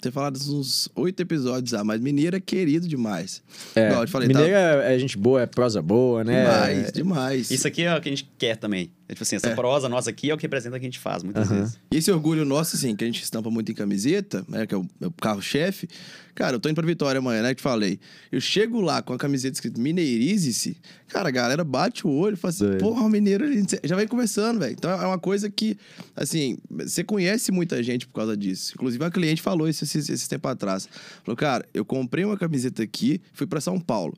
ter falado uns oito episódios já, mas Mineiro é querido demais. É, Igual falei, Mineiro tá é, é gente boa, é prosa boa, né? demais, demais. Isso aqui é o que a gente quer também. É tipo assim, essa prosa nossa aqui é o que representa o que a gente faz, muitas Aham. vezes. E esse orgulho nosso, assim, que a gente estampa muito em camiseta, né? Que é o, é o carro-chefe. Cara, eu tô indo pra Vitória amanhã, né? Que te falei. Eu chego lá com a camiseta escrito Mineirize-se. Cara, a galera bate o olho e fala assim, Doido. porra, o mineiro já vem conversando, velho. Então é uma coisa que, assim, você conhece muita gente por causa disso. Inclusive, a cliente falou isso esses, esses tempos atrás. Falou, cara, eu comprei uma camiseta aqui, fui pra São Paulo.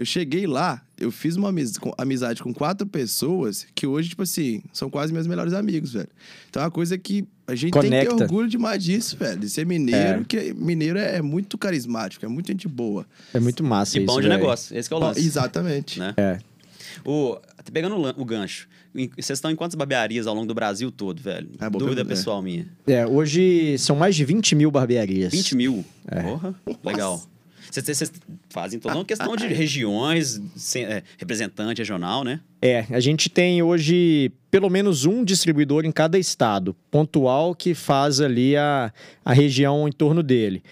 Eu cheguei lá, eu fiz uma amizade com quatro pessoas que hoje, tipo assim, são quase meus melhores amigos, velho. Então é uma coisa que a gente tem que Conecta. ter orgulho demais disso, velho. De ser mineiro, É. que mineiro é, é muito carismático, é muito gente boa. É muito massa E isso, bom de velho. negócio. Esse que é o lance. Exatamente. Né? É. O, até pegando o, gancho. Vocês estão em quantas barbearias ao longo do Brasil todo, velho? É, boa Dúvida é. pessoal minha. É, hoje são mais de 20 mil barbearias. 20 mil. É. Porra, legal. Vocês- fazem toda uma questão de regiões, sem- é, representante regional, né? É, a gente tem hoje pelo menos um distribuidor em cada estado, pontual, que faz ali a, a região em torno dele.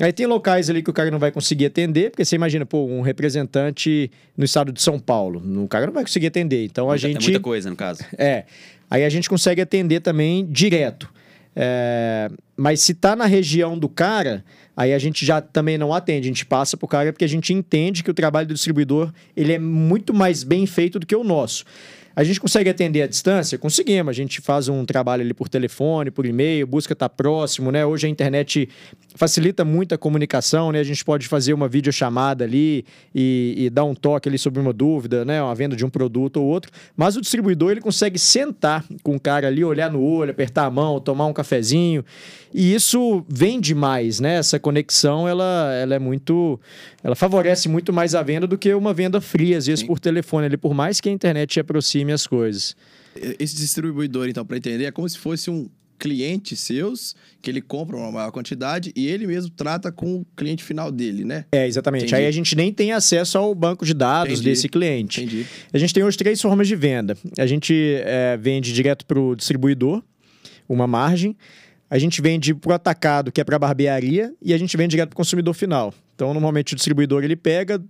Aí tem locais ali que o cara não vai conseguir atender, porque você imagina, pô, um representante no estado de São Paulo, o cara não vai conseguir atender. Então a Muita- gente. É muita coisa, no caso. É. Aí a gente consegue atender também direto. É, mas se tá na região do cara, aí a gente já também não atende, a gente passa pro cara porque a gente entende que o trabalho do distribuidor ele é muito mais bem feito do que o nosso. A gente consegue atender à distância? Conseguimos. A gente faz um trabalho ali por telefone, por e-mail, busca estar próximo, né? Hoje a internet facilita muito a comunicação, né? A gente pode fazer uma videochamada ali e, e dar um toque ali sobre uma dúvida, né? Uma venda de um produto ou outro. Mas o distribuidor, ele consegue sentar com o cara ali, olhar no olho, apertar a mão, tomar um cafezinho. E isso vende mais, né? Essa conexão, ela, ela é muito... Ela favorece muito mais a venda do que uma venda fria, às vezes, Sim. por telefone ali, por mais que a internet aproxime as coisas. Esse distribuidor, então, para entender, é como se fosse um cliente seus, que ele compra uma maior quantidade e ele mesmo trata com o cliente final dele, né? É, exatamente. Entendi. Aí a gente nem tem acesso ao banco de dados Entendi. desse cliente. Entendi. A gente tem hoje três formas de venda. A gente é, vende direto para o distribuidor, uma margem. A gente vende para o atacado, que é para barbearia. E a gente vende direto para o consumidor final, Então, normalmente o distribuidor ele pega,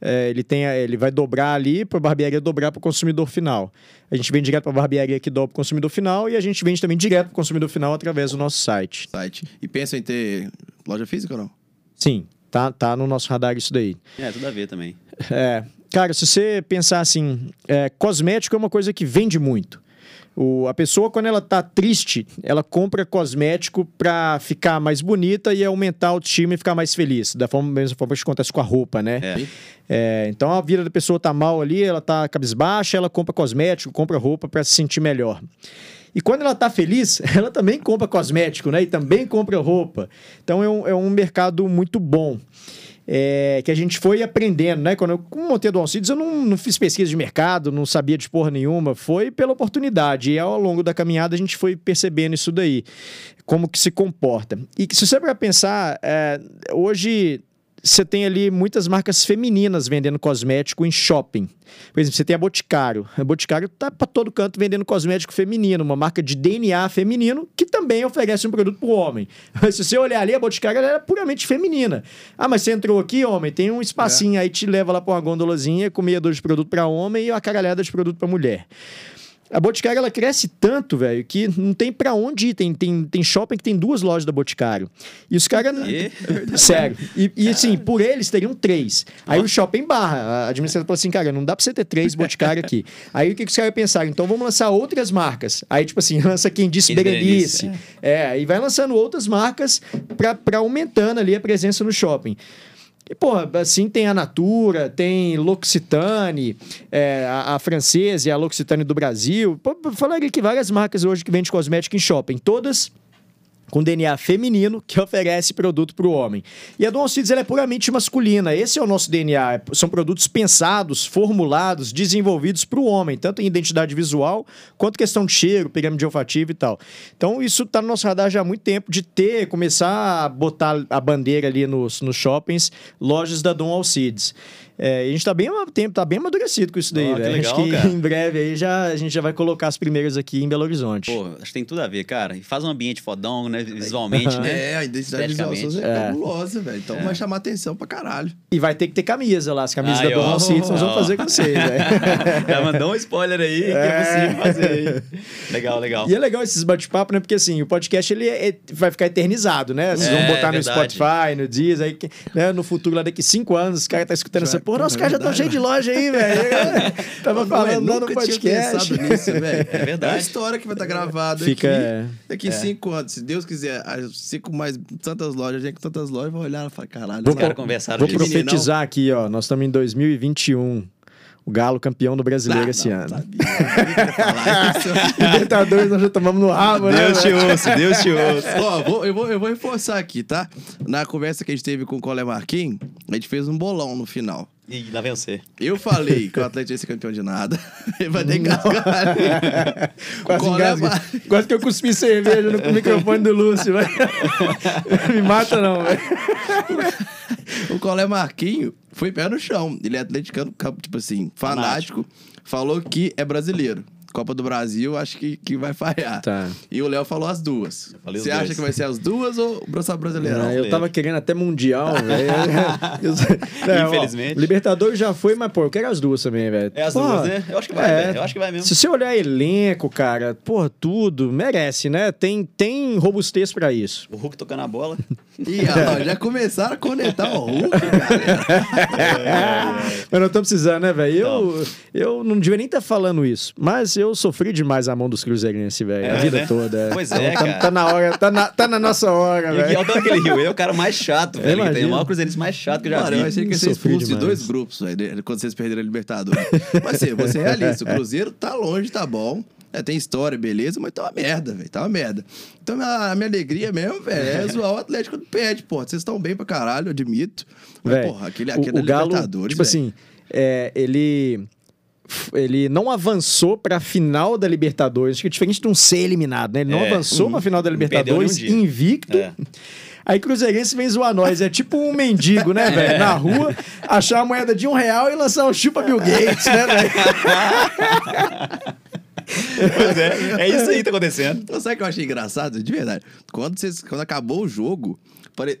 é, ele tem, ele vai dobrar ali para a barbearia dobrar para o consumidor final. A gente vende direto para a barbearia que dobra para o consumidor final e a gente vende também direto para o consumidor final através do nosso site. Site. E pensa em ter loja física ou não? Sim, tá, tá no nosso radar isso daí. É, tudo a ver também. É, cara, se você pensar assim, é, cosmético é uma coisa que vende muito. O, a pessoa, quando ela tá triste, ela compra cosmético pra ficar mais bonita e aumentar a autoestima e ficar mais feliz. Da forma, mesma forma que acontece com a roupa, né? É. É, então a vida da pessoa tá mal ali, ela tá cabisbaixa, ela compra cosmético, compra roupa pra se sentir melhor. E quando ela tá feliz, ela também compra cosmético, né? E também compra roupa. Então é um, é um mercado muito bom. É, que a gente foi aprendendo, né? Quando eu montei a do Alcides, eu não, não fiz pesquisa de mercado, não sabia de porra nenhuma. Foi pela oportunidade. E ao longo da caminhada a gente foi percebendo isso daí, como que se comporta. E se você para pensar, é, hoje você tem ali muitas marcas femininas vendendo cosmético em shopping. Por exemplo, você tem a Boticário. A Boticário tá para todo canto vendendo cosmético feminino, uma marca de DNA feminino que também oferece um produto para o homem. Se você olhar ali, a Boticário ela é puramente feminina. Ah, mas você entrou aqui, homem, tem um espacinho aí, te leva lá para uma gondolazinha com meia dor de produto para homem e uma caralhada de produto para mulher. A Boticário ela cresce tanto, velho, que não tem pra onde ir. Tem, tem, tem shopping que tem duas lojas da Boticário. E os caras. Sério. E, e assim, por eles teriam três. Aí o shopping barra. A administração falou assim, cara, não dá pra você ter três Boticário aqui. Aí o que, que os caras pensaram? Então vamos lançar outras marcas. Aí, tipo assim, lança quem disse Quem disse Berenice. Berenice, É, e vai lançando outras marcas pra, pra aumentando ali a presença no shopping. E, porra, assim tem a Natura, tem L'Occitane, é, a, a francesa e a L'Occitane do Brasil. Pô, falaria que várias marcas hoje que vendem cosmético em shopping, todas com DNA feminino que oferece produto para o homem. E a Dom Alcides é puramente masculina. Esse é o nosso DNA. São produtos pensados, formulados, desenvolvidos para o homem, tanto em identidade visual quanto questão de cheiro, pirâmide olfativa e tal. Então isso está no nosso radar já há muito tempo de ter, começar a botar a bandeira ali nos, nos shoppings, lojas da Dom Alcides. É, e a gente está bem, tempo, tá bem amadurecido com isso daí, que velho. Acho que cara. em breve aí já, a gente já vai colocar as primeiras aqui em Belo Horizonte. Pô, acho que tem tudo a ver, cara. E faz um ambiente fodão, né? Visualmente, né? É, a identidade visual é É. cabulosa, velho. Então vai chamar atenção pra caralho. E vai ter que ter camisa lá. As camisas Aí, da ó. Alcides nós vamos fazer com vocês, velho. Já mandou um spoiler aí, que é possível fazer aí. Legal, legal. E é legal esses bate-papo, né? Porque assim, o podcast ele é- vai ficar eternizado, né? Vocês É, vão botar no. Spotify, no Deez, aí né? no futuro, lá daqui cinco anos, os caras tá escutando essa porra, nossa, os caras já estão é cheios de loja aí, velho. Tava falando lá no nunca tinha podcast. pensado nisso, velho. É verdade. É uma história que vai estar gravada Fica- aqui. Daqui cinco anos, se Deus quiser, as cinco mais tantas lojas, gente com tantas lojas, vai olhar e falar, caralho. Vou, Os caras não. conversaram vou profetizar aqui, ó. Nós estamos em 2021. O Galo campeão do brasileiro Ah, esse não, ano. Libertadores nós já tomamos no rabo, né? Deus te ouça, Deus te ouça. Ó, vou- eu, vou, eu vou reforçar aqui, tá? Na conversa que a gente teve com o Colé Marquinhos, a gente fez um bolão no final. E lá vem você. Eu falei que o Atlético ia ser campeão de nada. Ele vai ter que engasgar. Quase, engasga. Quase que eu cuspi cerveja no microfone do Lúcio, velho. Me mata não, velho. O Colé Marquinho foi pé no chão. Ele é atleticano, tipo assim, fanático. Falou que é brasileiro. Copa do Brasil, acho que, que vai falhar. Tá. E o Léo falou as duas. Você acha dois. que vai ser as duas ou o? Ah, eu tava querendo até Mundial, velho. É, ó, Infelizmente. Libertadores já foi, mas, pô, eu quero as duas também, velho. É as Pô, duas, né? Eu acho que vai, é. velho. Eu acho que vai mesmo. Se você olhar elenco, cara, porra, tudo, merece, né? Tem, tem robustez pra isso. O Hulk tocando a bola. Ih, lá, já começaram a conectar o Hulk, galera. Mas não tô precisando, né, velho? Eu, eu não devia nem estar falando isso, mas eu sofri demais a mão dos cruzeirenses, velho, a É, vida né? toda. Pois Então, é, tá, cara. tá na hora, tá na, tá na nossa hora, E o velho. Guilherme daquele Rio, ele é o cara mais chato, velho. que Tem imagino. o maior cruzeirense mais chato que eu já Mano, eu vi. achei que ia ser expulso de demais. dois grupos velho, quando vocês perderam a Libertadores. Mas assim, você é realista. O Cruzeiro tá longe, tá bom. É, tem história, beleza, mas tá uma merda, velho. Tá uma merda. Então a minha alegria mesmo, velho, é zoar o Atlético do Pet, porra. Vocês estão bem pra caralho, eu admito. Mas, Véi, porra, aquele, o- aquele o, Galo, Libertadores. tipo velho. assim, é, ele ele não avançou pra final da Libertadores, acho que é diferente de um ser eliminado, né? Ele não É, avançou pra final da Não perdeu Libertadores invicto. É. Aí Cruzeirense vem zoar nós. É tipo um mendigo, né, velho? Na rua, achar a moeda de um real e lançar um chupa Bill Gates, né, velho? Pois é, é isso aí que tá acontecendo. Então, sabe o que eu achei engraçado? De verdade. Quando, vocês, quando acabou o jogo,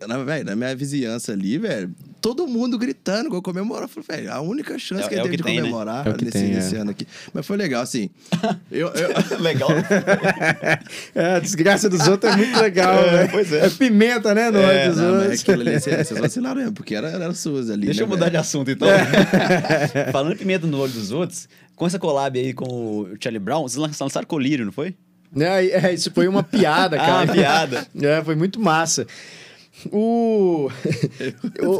na, véio, na minha vizinhança ali, velho, todo mundo gritando. Eu Falei, velho, a única chance É- que é ele teve que de tem, né? comemorar É o que nesse, tem, é. nesse ano aqui. Mas foi legal, assim. eu, eu- Legal. É, a desgraça dos outros é muito legal, É, né? pois é. pimenta, né? No olho É, dos não, mas outros. aquilo ali, vocês vacilaram mesmo, porque era, era suas ali. Deixa né, eu mudar de velho? assunto, então. Falando em pimenta no olho dos outros, com essa collab aí com o Charlie Brown, vocês lançaram colírio, não foi? É, é, isso foi uma piada, Ah, cara. uma piada. É, foi muito massa. O...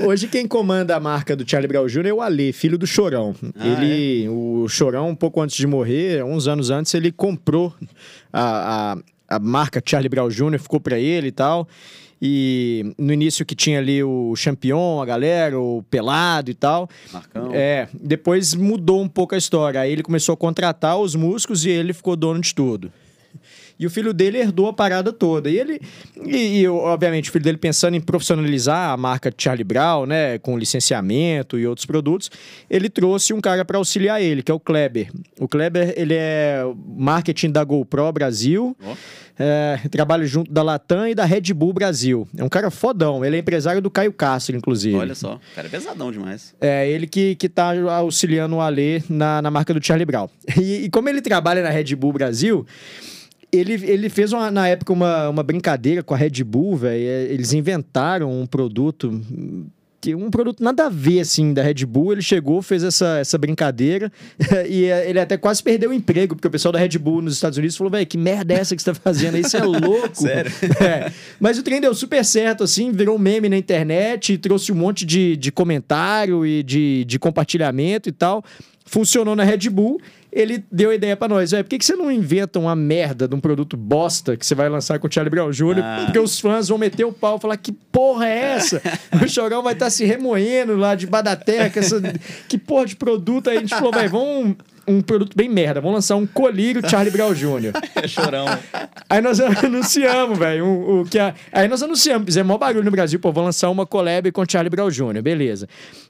Hoje quem comanda a marca do Charlie Brown Jr. é o Ale, filho do Chorão. Ah, ele, o Chorão, um pouco antes de morrer, uns anos antes, ele comprou a, a, a marca Charlie Brown Jr., ficou pra ele e tal. E no início que tinha ali o Champion, a galera, o Pelado e tal. Marcão. É, depois mudou um pouco a história. Aí ele começou a contratar os músicos e ele ficou dono de tudo. E o filho dele herdou a parada toda. E ele, e, e, obviamente, o filho dele pensando em profissionalizar a marca Charlie Brown, né, com licenciamento e outros produtos, ele trouxe um cara para auxiliar ele, que é o Kleber. O Kleber, ele é marketing da GoPro Brasil, Ó. é, trabalha junto da Latam e da Red Bull Brasil. É um cara fodão. Ele é empresário do Caio Castro, inclusive. Olha só, cara, é pesadão demais. É, ele que, que tá auxiliando o Alê na, na marca do Charlie Brown. E, e como ele trabalha na Red Bull Brasil, ele, ele fez uma- na época uma, uma brincadeira com a Red Bull, velho. É, Eles inventaram um produto. um produto nada a ver, assim, da Red Bull. Ele chegou, fez essa, essa brincadeira e é, ele até quase perdeu o emprego, porque o pessoal da Red Bull nos Estados Unidos falou, velho, que merda é essa que você tá fazendo? Isso é louco. Sério? É. Mas o trem deu super certo, assim, virou meme na internet, trouxe um monte de, de comentário e de, de compartilhamento e tal. Funcionou na Red Bull. Ele deu a ideia pra nós, por que, que você não inventa uma merda de um produto bosta que você vai lançar com o Charlie Brown Jr.? Ah. Porque os fãs vão meter o pau e falar, que porra é essa? o Chorão vai estar se remoendo lá de da terra, com essa... que porra de produto? Aí a gente falou, velho, vamos... Um produto bem merda. Vamos lançar um colírio Charlie Brown Jr. É chorão. Aí nós anunciamos, velho, o, o que a- aí nós anunciamos, fizemos maior barulho no Brasil, pô, vou lançar uma collab com Charlie Brown Jr., beleza.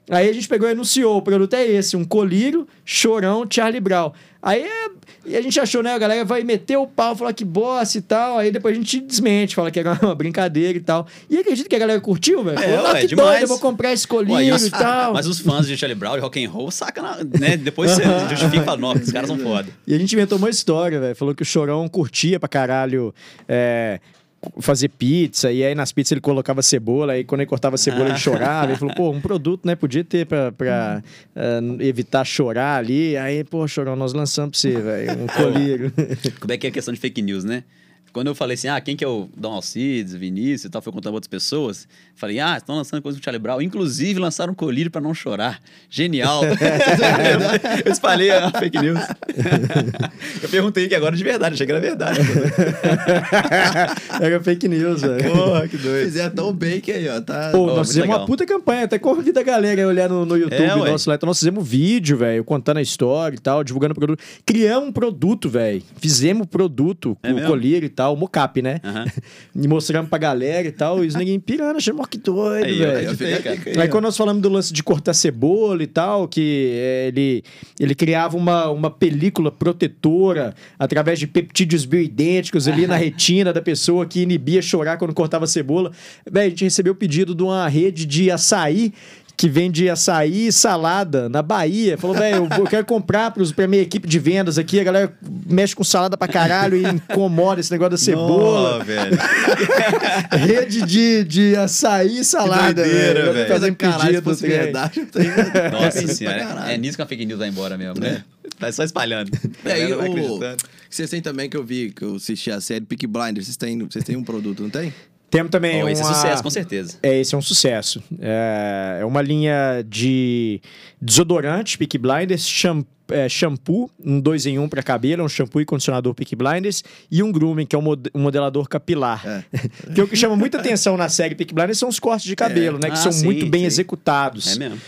Aí a gente pegou e anunciou, o produto é esse, um colírio, chorão, Charlie Brown. Aí é- a gente achou, né, a galera vai meter o pau, falar que bosta e tal, aí depois a gente desmente, fala que era uma brincadeira e tal. E acredito que a galera curtiu, velho. É, "Ah, ué, que demais. doido, eu vou comprar esse colírio Ué, e os- e tal. Mas os fãs de Charlie Brown e rock and roll saca, na- né? Depois você justifica e fala, nossa, os caras são foda. E a gente inventou uma história, velho. Falou que o Chorão curtia pra caralho é, fazer pizza. E aí nas pizzas ele colocava cebola. Aí quando ele cortava cebola ele chorava. Ele falou, pô, um produto, né? Podia ter pra, pra é, evitar chorar ali. Aí, pô, Chorão, nós lançamos pra você, velho. Um colírio. Como é que é a questão de fake news, né? Quando eu falei assim, ah, quem que é o Dom Alcides, Vinícius e tal, foi contando pra outras pessoas. Falei, ah, estão lançando coisa com o Charlie Brown. Inclusive, lançaram um colírio pra não chorar. Genial. eu espalhei a fake news. eu perguntei que agora de verdade, achei que era verdade. Era fake news, velho. Porra, que doido. Fizeram tão bem que aí, ó. Tá... Pô, Oh, nós fizemos legal. uma puta campanha, até convido a galera a olhar no, no YouTube É, nosso lá. Então nós fizemos vídeo, velho, contando a história e tal, divulgando o produto. Criamos um produto, velho. Fizemos o produto É com o mesmo? colírio e tal, o mocap, né? Aham. E mostramos pra galera e tal. E os ninguém pirando, achando mó que doido, Aí, velho. aí, Aí ó. quando nós falamos do lance de cortar cebola e tal, que é, ele, ele criava uma, uma película protetora através de peptídeos bioidênticos ali na retina da pessoa que inibia chorar quando cortava cebola. Véi, a gente recebeu o pedido de uma rede de açaí que vende açaí e salada na Bahia. Falou, velho, eu, quero comprar pros, pra minha equipe de vendas aqui. A galera mexe com salada pra caralho e incomoda esse negócio da cebola. Nossa, velho. Rede de, de açaí e salada. doideira, velho. Fazendo Caralho, se pedido. fosse trem. verdade, eu teria- Nossa senhora. caralho. É nisso que a fake news vai embora mesmo, né? Tá só espalhando. E o... acreditando. Vocês têm também que eu vi, que eu assisti a série Peak Blinders. Vocês têm, vocês têm um produto, não tem? Temos também Ó, uma... esse é sucesso, com certeza. É, esse é um sucesso. É, é uma linha de desodorante, Peak Blinders, sham- é, shampoo, um dois em um para cabelo, um shampoo e condicionador Peak Blinders, e um grooming, que é um, mod- um modelador capilar. É. que o que chama muita atenção na série Peak Blinders são os cortes de cabelo, né? Que Ah, são sim, muito bem sim. executados. É mesmo.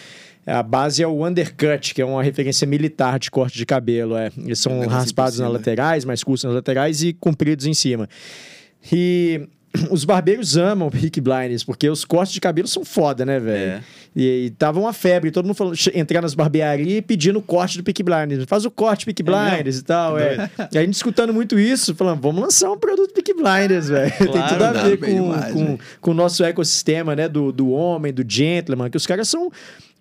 A base é o undercut, que é uma referência militar de corte de cabelo. É. Eles são Um negocinho raspados nas cima. laterais, mais curtos nas laterais e compridos em cima. E os barbeiros amam Peaky Blinders, porque os cortes de cabelo são foda, né, velho? É. E, e tava uma febre, todo mundo falando, entrar nas barbearias e pedindo o corte do Peaky Blinders. Faz o corte Peaky Blinders e tal, é. E a gente escutando muito isso, falando, vamos lançar um produto Peaky Blinders, velho. Tem Claro, tudo a ver com, demais, com, com o nosso ecossistema, né, do, do homem, do gentleman, que os caras são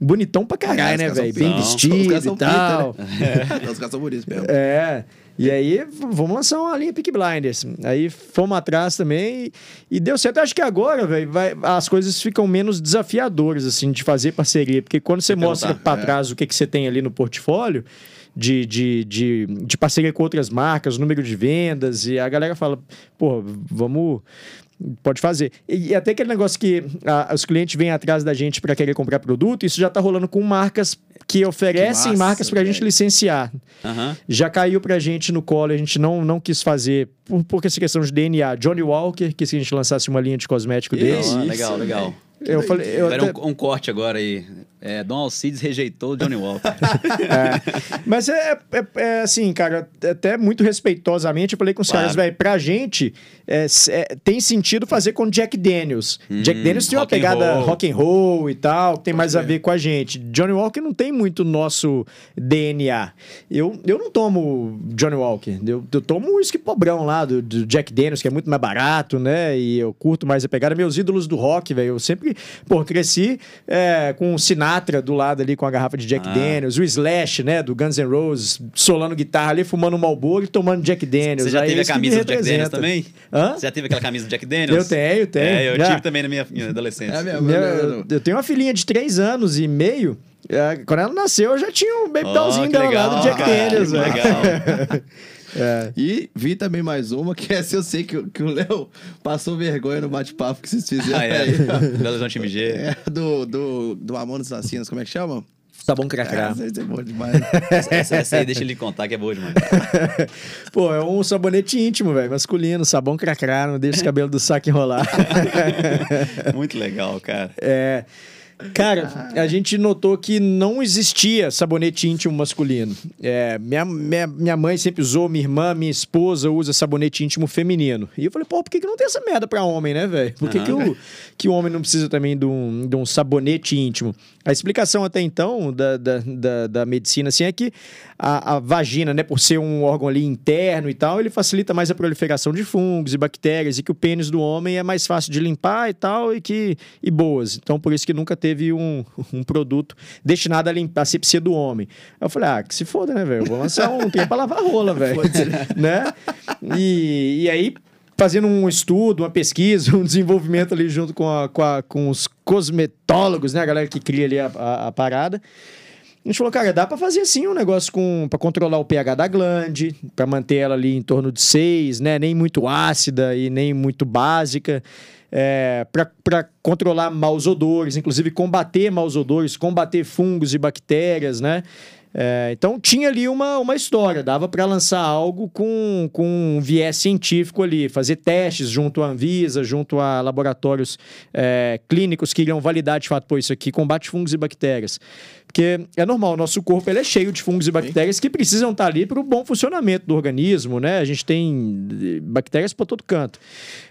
bonitão pra caralho, né, velho? Bem vestido e tal. né? Os caras são bonitos mesmo. É. E aí, vamos lançar uma linha Peak Blinders. Aí fomos atrás também e, e deu certo. Eu acho que agora, velho, as coisas ficam menos desafiadoras, assim, de fazer parceria. Porque quando você mostra pra é. trás o que, que você tem ali no portfólio, de, de, de, de parceria com outras marcas, número de vendas, e a galera fala, pô, vamos. Pode fazer. E, e até aquele negócio que ah, os clientes vêm atrás da gente para querer comprar produto, isso já tá rolando com marcas que oferecem massa, marcas pra gente velho. licenciar Aham. já caiu pra gente no colo, a gente não, não quis fazer por, por essa questão de DNA. Johnny Walker quis que a gente lançasse uma linha de cosmético Que deles. legal, legal. Eu falei, eu Vai dar até- um, um corte agora aí. É, Dom Alcides rejeitou o Johnny Walker. é. Mas é, é- é assim, cara, até muito respeitosamente, eu falei com os Claro. caras, velho, pra gente é, é, tem sentido fazer com Jack Daniels. Jack Daniels tem uma pegada roll. rock and roll e tal, que tem mais a ver com a gente. Johnny Walker não tem muito nosso DNA. Eu, eu não tomo Johnny Walker, eu, eu tomo o uísque pobrão lá do, do Jack Daniels, que é muito mais barato, né? E eu curto mais a pegada. Meus ídolos do rock, velho, eu sempre, pô, cresci é, com o Sinatra do lado ali com a garrafa de Jack Ah. Daniels, o Slash, né, do Guns N' Roses, solando guitarra ali, fumando um Marlboro e tomando Jack Daniels. Você já Aí teve a camisa do Jack Daniels também? Hã? Você já teve aquela camisa do Jack Daniels? Eu tenho, tenho. É, eu Já. tive também na minha, minha adolescência. É mesmo, Minha- né? eu, eu tenho uma filhinha de 3 anos e meio. é, Quando ela nasceu, eu já tinha um baby Ó, dollzinho dela lá legal, do Jack cara, Daniels. que velho. legal. É. E vi também mais uma, que essa eu sei que, o- que o Léo passou vergonha no bate-papo que vocês fizeram Ah, é. aí. Belo Horizonte MG. É, do, do, do Mamonas Assassinos, como é que chama? Tá bom, É, cracrá. essa aí é boa demais. Essa, essa aí deixa ele contar que é boa demais. Pô, é um sabonete íntimo, velho, masculino, sabão cracrá, não deixa os cabelos do saco enrolar. Muito legal, cara. É. Cara, a gente notou que não existia sabonete íntimo masculino. É, minha, minha, minha mãe sempre usou, minha irmã, minha esposa usa sabonete íntimo feminino. E eu falei, pô, por que, que não tem essa merda pra homem, né, velho? Por que, que, o, que o homem não precisa também de um, de um sabonete íntimo? A explicação até então da, da, da, da medicina assim, é que a, a vagina, né, por ser um órgão ali interno e tal, ele facilita mais a proliferação de fungos e bactérias e que o pênis do homem é mais fácil de limpar e tal e que e boas. Então por isso que nunca teve um, um produto destinado a limpar a asepsia do homem. Aí eu falei, ah, que se foda, né, velho? Eu Vou lançar um trem pra lavar rola, velho. né? E, e aí fazendo um estudo, uma pesquisa, um desenvolvimento ali junto com, a- com, a- com os cosmetólogos, né, a galera que cria ali a, a- a parada. A gente falou, cara, dá pra fazer assim um negócio com para controlar o pH da glande, pra manter ela ali em torno de 6, né? Nem muito ácida e nem muito básica. É, para controlar maus odores, inclusive combater maus odores, combater fungos e bactérias, né? É, então tinha ali uma, uma história, dava para lançar algo com, com um viés científico ali, fazer testes junto à Anvisa, junto a laboratórios é, clínicos que iriam validar de fato, pô, isso aqui combate fungos e bactérias. Porque é normal, o nosso corpo ele é cheio de fungos e bactérias que precisam estar ali para o bom funcionamento do organismo, né? A gente tem eh, bactérias para todo canto.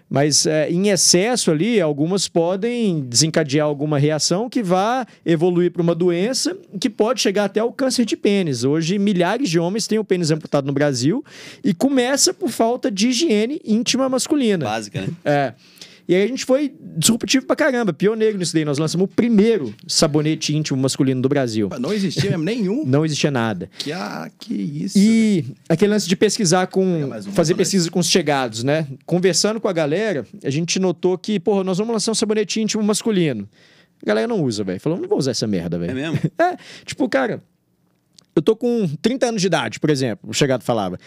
Mas é, em excesso ali, algumas podem desencadear alguma reação que vá evoluir para uma doença que pode chegar até o câncer de pênis. Hoje, milhares de homens têm o pênis amputado no Brasil e começa por falta de higiene íntima masculina. Básica, né? É. E aí a gente foi disruptivo pra caramba, pioneiro nisso daí. Nós lançamos o primeiro sabonete íntimo masculino do Brasil. Não existia mesmo nenhum. Não existia nada. Que, ah, que isso. E aquele lance de pesquisar com. Um, fazer pesquisa com os chegados, né? Conversando com a galera, a gente notou que, porra, nós vamos lançar um sabonete íntimo masculino. A galera não usa, velho. Falou, não vou usar essa merda, É velho. mesmo? É, tipo, cara, eu tô com 30 anos de idade, por exemplo, o chegado falava.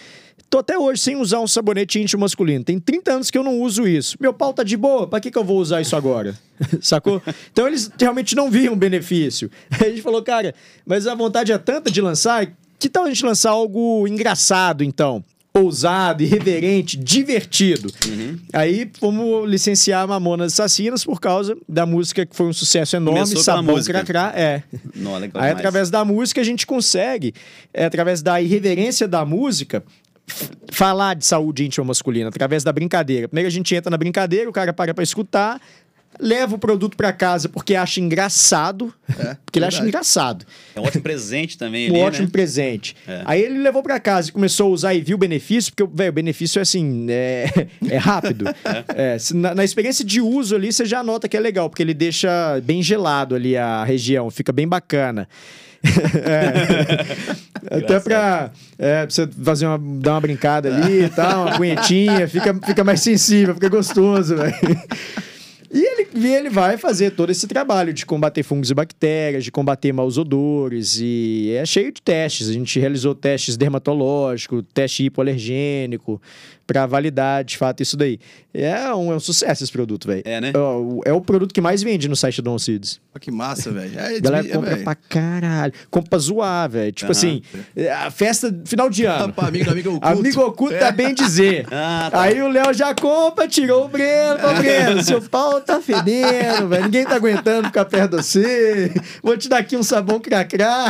Tô até hoje sem usar um sabonete íntimo masculino. Tem 30 anos que eu não uso isso. Meu pau tá de boa, pra que, que eu vou usar isso agora? Sacou? Então eles realmente não viam benefício. Aí a gente falou, cara, mas a vontade é tanta de lançar, que tal a gente lançar algo engraçado, então? Ousado, irreverente, divertido. Aí fomos licenciar Mamonas Assassinas por causa da música que foi um sucesso enorme, Começou Sabão. Cracrá. É. Não, legal Aí, demais. através da música, a gente consegue, é, através da irreverência da música, falar de saúde íntima masculina através da brincadeira. Primeiro a gente entra na brincadeira, o cara para pra escutar, leva o produto pra casa porque acha engraçado, É, porque ele acha verdade. engraçado. É um ótimo presente também Um ali, ótimo né? presente. É. Aí ele levou pra casa e começou a usar e viu o benefício, porque, velho, o benefício é assim, é, é rápido. É, se- na, na experiência de uso ali, você já nota que é legal, porque ele deixa bem gelado ali a região, fica bem bacana. É. Até pra, é, pra você fazer uma, dar uma brincada ali e tal, uma punhetinha, fica, fica mais sensível, fica gostoso, velho. E ele, e ele vai fazer todo esse trabalho de combater fungos e bactérias, de combater maus odores, e é cheio de testes. A gente realizou testes dermatológicos, teste hipoalergênico, para validar de fato isso daí. É um, é um sucesso esse produto, velho. É, né? É, o- é o produto que mais vende no site do Don Seeds. Olha que massa, velho. É, A galera é, compra pra caralho. Compra pra zoar, velho. Tipo assim, é, a festa final de ano. Pra amigo, amigo oculto. Amigo oculto tá bem dizer. Ah, tá. Aí o Léo já compra, tirou o Breno. Ô, Breno, seu pau tá fedendo, velho. Ninguém tá aguentando ficar perto de você. Vou te dar aqui um sabão cracrá.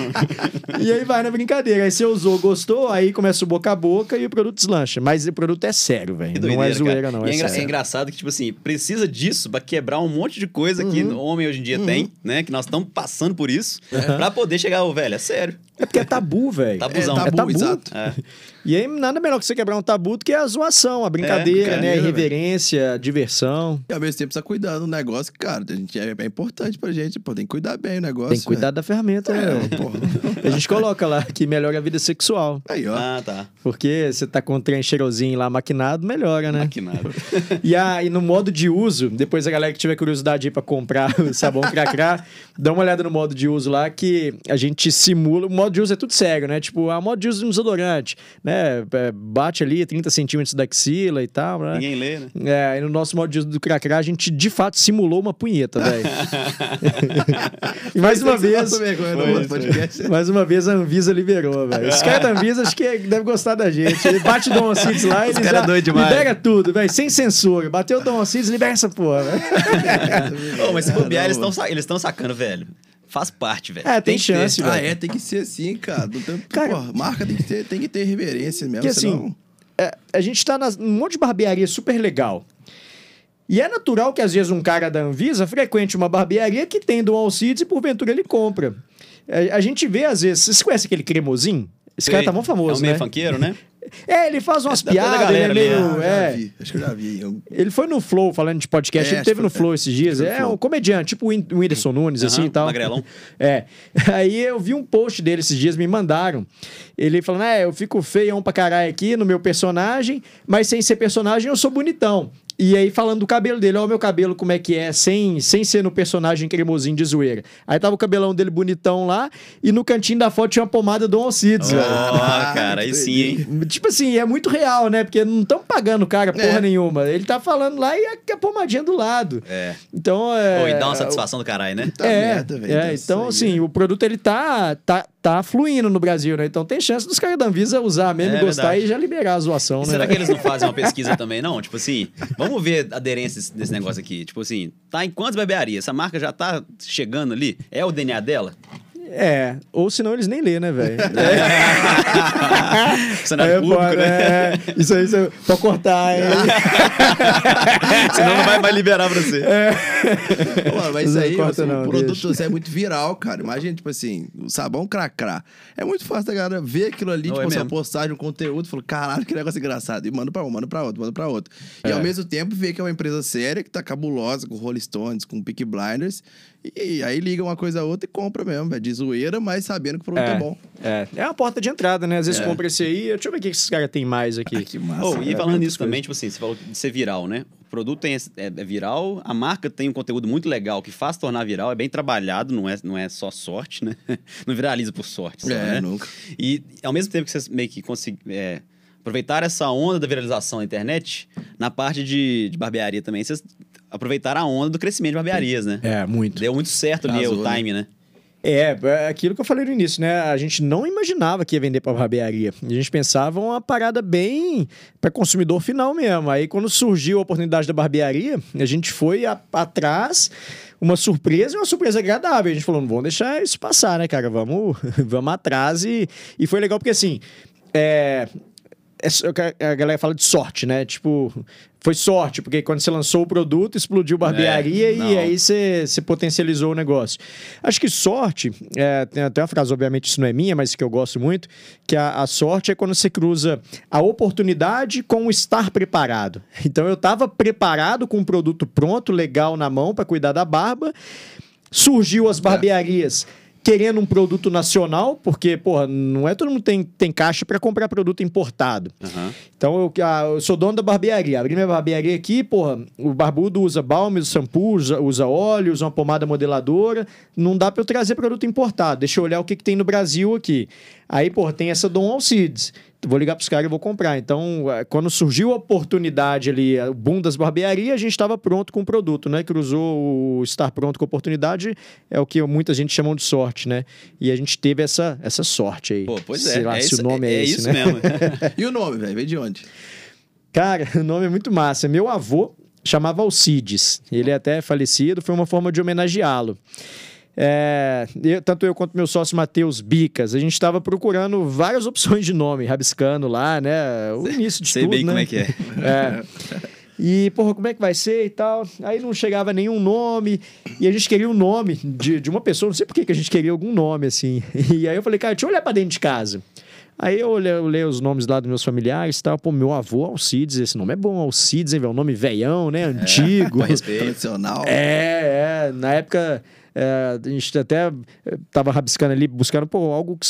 e aí vai na brincadeira. Aí você usou, gostou, aí começa o boca a boca e o produto deslancha. Mas o produto é sério, velho. Que Não é zoeira, cara. não. É, é, engra- sério. é engraçado que, tipo assim, precisa disso pra quebrar um monte de coisa que Uhum. o homem hoje em dia tem, né? Que nós estamos passando por isso, pra poder chegar, ô, velho, é sério. É porque é tabu, velho. Tabuzão. É tabu, exato. É. E aí, nada melhor que você quebrar um tabu do que a zoação, a brincadeira, É, né? A irreverência, a diversão. E ao mesmo tempo precisa cuidar do negócio, que, cara, a gente é, é importante pra gente, pô, tem que cuidar bem o negócio. Tem que cuidar né? da ferramenta, né? É, porra. A gente coloca lá que melhora a vida sexual. Aí, ó. Ah, tá. Porque você tá com um trem cheirosinho lá maquinado, melhora, né? Que nada. E, a, e no modo de uso, depois a galera que tiver curiosidade aí pra comprar o sabão cracrá, dá uma olhada no modo de uso lá que a gente simula. O modo uso é tudo sério, né? Tipo, a de uso de um desodorante, né? É, Bate ali 30 centímetros da axila e tal, né? Ninguém lê, né? É, e no nosso uso do cracrá, a gente de fato simulou uma punheta, velho. e mais uma vez. podcast. Mais uma vez a Anvisa liberou, velho. Os caras da Anvisa acho que devem gostar da gente. Ele bate o Dom Acids lá e demais. libera tudo, velho. Sem censura. Bateu o Dom Acids, libera essa porra, velho. Ô, mas se bobear, eles Caramba. estão eles tão sacando, velho. Faz parte, velho. É, tem que ter. chance, Ah, velho. é, tem que ser assim, cara. Não tem, Cara- porra, marca tem que ter, tem que ter reverência mesmo, Porque assim, senão... é, a gente tá nas- num monte de barbearia super legal. E é natural que às vezes um cara da Anvisa frequente uma barbearia que tem Dom Alcides e porventura ele compra. É, A, gente vê às vezes. Vocês conhecem aquele cremosinho? Esse cara Sei. tá mó É famoso, um meio né? funkeiro, né? É, ele faz umas É da- da piadas, galera ele é meio. Já é. vi. Acho que eu já vi. Eu- Ele foi no Flow, falando de podcast, É, ele teve no Flow esses dias. É Flow. um comediante, tipo o Whin- o Whindersson Nunes, assim Aham, e tal. magrelão. É. Aí eu vi um post dele esses dias, me mandaram. Ele falando: É, eu fico feião pra caralho aqui no meu personagem, mas sem ser personagem eu sou bonitão. E aí, falando do cabelo dele, ó, o meu cabelo, como é que é, sem, sem ser no personagem cremosinho de zoeira. Aí tava o cabelão dele bonitão lá, e no cantinho da foto tinha uma pomada do Alcides, Ó, velho. cara, aí sim, hein? Tipo assim, é muito real, né? Porque não estão pagando o cara porra É. nenhuma. Ele tá falando lá e a, a pomadinha do lado. É. Então, é... Pô, e dá uma satisfação do caralho, né? Tá é, merda, velho. é, então, assim, é. o produto ele tá, tá, tá fluindo no Brasil, né? Então tem chance dos caras da Anvisa usar mesmo, É gostar verdade. e já liberar a zoação, E né? será que eles não fazem uma pesquisa também, não? Tipo assim, vamos ver a aderência desse, desse negócio aqui. Tipo assim, tá em quantas barbearias? Essa marca já tá chegando ali? É o DNA dela? É, ou senão eles nem lê, né, velho? Cenário É, público, pode, né? é. Isso aí, você pode cortar, hein? Senão não vai mais liberar pra você. Ô, mano, mas isso Não aí, corta assim, não, o produto você é muito viral, cara. Imagina, tipo assim, o sabão cracrá. É muito fácil da galera ver aquilo ali, Não, tipo, é sua mesmo. postagem, um conteúdo, falou, caralho, que negócio engraçado. E manda pra um, manda pra outro, manda pra outro. E É. ao mesmo tempo ver que é uma empresa séria, que tá cabulosa, com Rolling Stones, com Peak Blinders. E, aí liga uma coisa a outra e compra mesmo, velho. De zoeira, mas sabendo que o produto é, bom. É, é uma porta de entrada, né? Às vezes É. compra esse aí. Deixa eu ver o que esses caras têm mais aqui. Ah, que massa. Oh, e falando nisso também, tipo assim, você falou de ser viral, né? O produto tem é, é viral, a marca tem um conteúdo muito legal que faz tornar viral, é bem trabalhado, não é, não é só sorte, né? Não viraliza por sorte, só, É, né? nunca. E ao mesmo tempo que vocês meio que conseguiram aproveitar essa onda da viralização na internet, na parte de, de barbearia também, vocês aproveitaram a onda do crescimento de barbearias, né? É, muito. Deu muito certo ali o né? time, né? É, é aquilo que eu falei no início, né? A gente não imaginava que ia vender para barbearia. A gente pensava uma parada bem para consumidor final mesmo. Aí quando surgiu a oportunidade da barbearia, a gente foi atrás, uma surpresa e uma surpresa agradável. A gente falou, não vamos deixar isso passar, né, cara? Vamos, vamos atrás e, e foi legal porque assim, é, a galera fala de sorte, né? Tipo, foi sorte, porque quando você lançou o produto, explodiu barbearia É, e aí você, você potencializou o negócio. Acho que sorte, é, tem até uma frase, obviamente isso não é minha, mas que eu gosto muito, que a, a sorte é quando você cruza a oportunidade com o estar preparado. Então eu estava preparado com um produto pronto, legal na mão para cuidar da barba, surgiu as barbearias querendo um produto nacional, porque, porra, não é todo mundo tem, tem caixa para comprar produto importado. Aham. Então eu, ah, eu sou dono da barbearia. Abri minha barbearia aqui, porra. O barbudo usa balme, usa shampoo, usa, usa óleo, usa uma pomada modeladora. Não dá pra eu trazer produto importado. Deixa eu olhar o que, que tem no Brasil aqui. Aí, porra, tem essa Dom Alcides. Vou ligar pros caras e vou comprar. Então, eh, quando surgiu a oportunidade ali, o boom das barbearias, a gente estava pronto com o produto, né? Cruzou o estar pronto com a oportunidade, é o que muita gente chamam de sorte, né? E a gente teve essa, essa sorte aí. Pô, pois Sei é. lá é se isso, o nome é, é esse, isso né? mesmo. E o nome, velho? Veio de onde? Cara, o nome é muito massa. Meu avô chamava Alcides. Ele é até falecido, foi uma forma de homenageá-lo. É, eu- tanto eu quanto meu sócio Matheus Bicas, a gente estava procurando várias opções de nome, rabiscando lá, né? O início de Sei tudo, bem né? como é que é. É. E, porra, como é que vai ser e tal? Aí não chegava nenhum nome. E a gente queria um nome de, de uma pessoa. Não sei por que que a gente queria algum nome, assim. E aí eu falei, cara, deixa eu olhar pra dentro de casa. Aí eu olhei, eu olhei os nomes lá dos meus familiares e tal. Pô, meu avô Alcides, esse nome é bom, Alcides, hein, velho? Um nome veião, né? Antigo. Com respeito. Tradicional. É, é. Na época, é, a gente até é, tava rabiscando ali, buscando pô, algo que,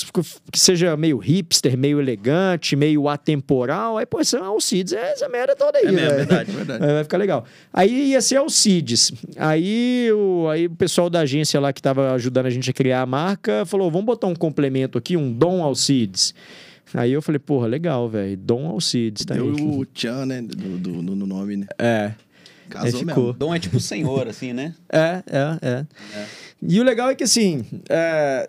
que seja meio hipster, meio elegante, meio atemporal. Aí, pô, esse é Alcides, é essa merda toda aí. É mesmo, velho. verdade. É verdade. Aí vai ficar legal. Aí ia ser Alcides. Aí o, aí o pessoal da agência lá que tava ajudando a gente a criar a marca falou: vamos botar um complemento aqui, um Dom Alcides. Aí eu falei, porra, legal, velho. Dom Alcides, tá aí. Deu o Tchan, né? Do, do- no nome, né? É. Casou Aí ficou. mesmo. Dom é tipo senhor, assim, né? É, é, é. E o legal é que, assim, é,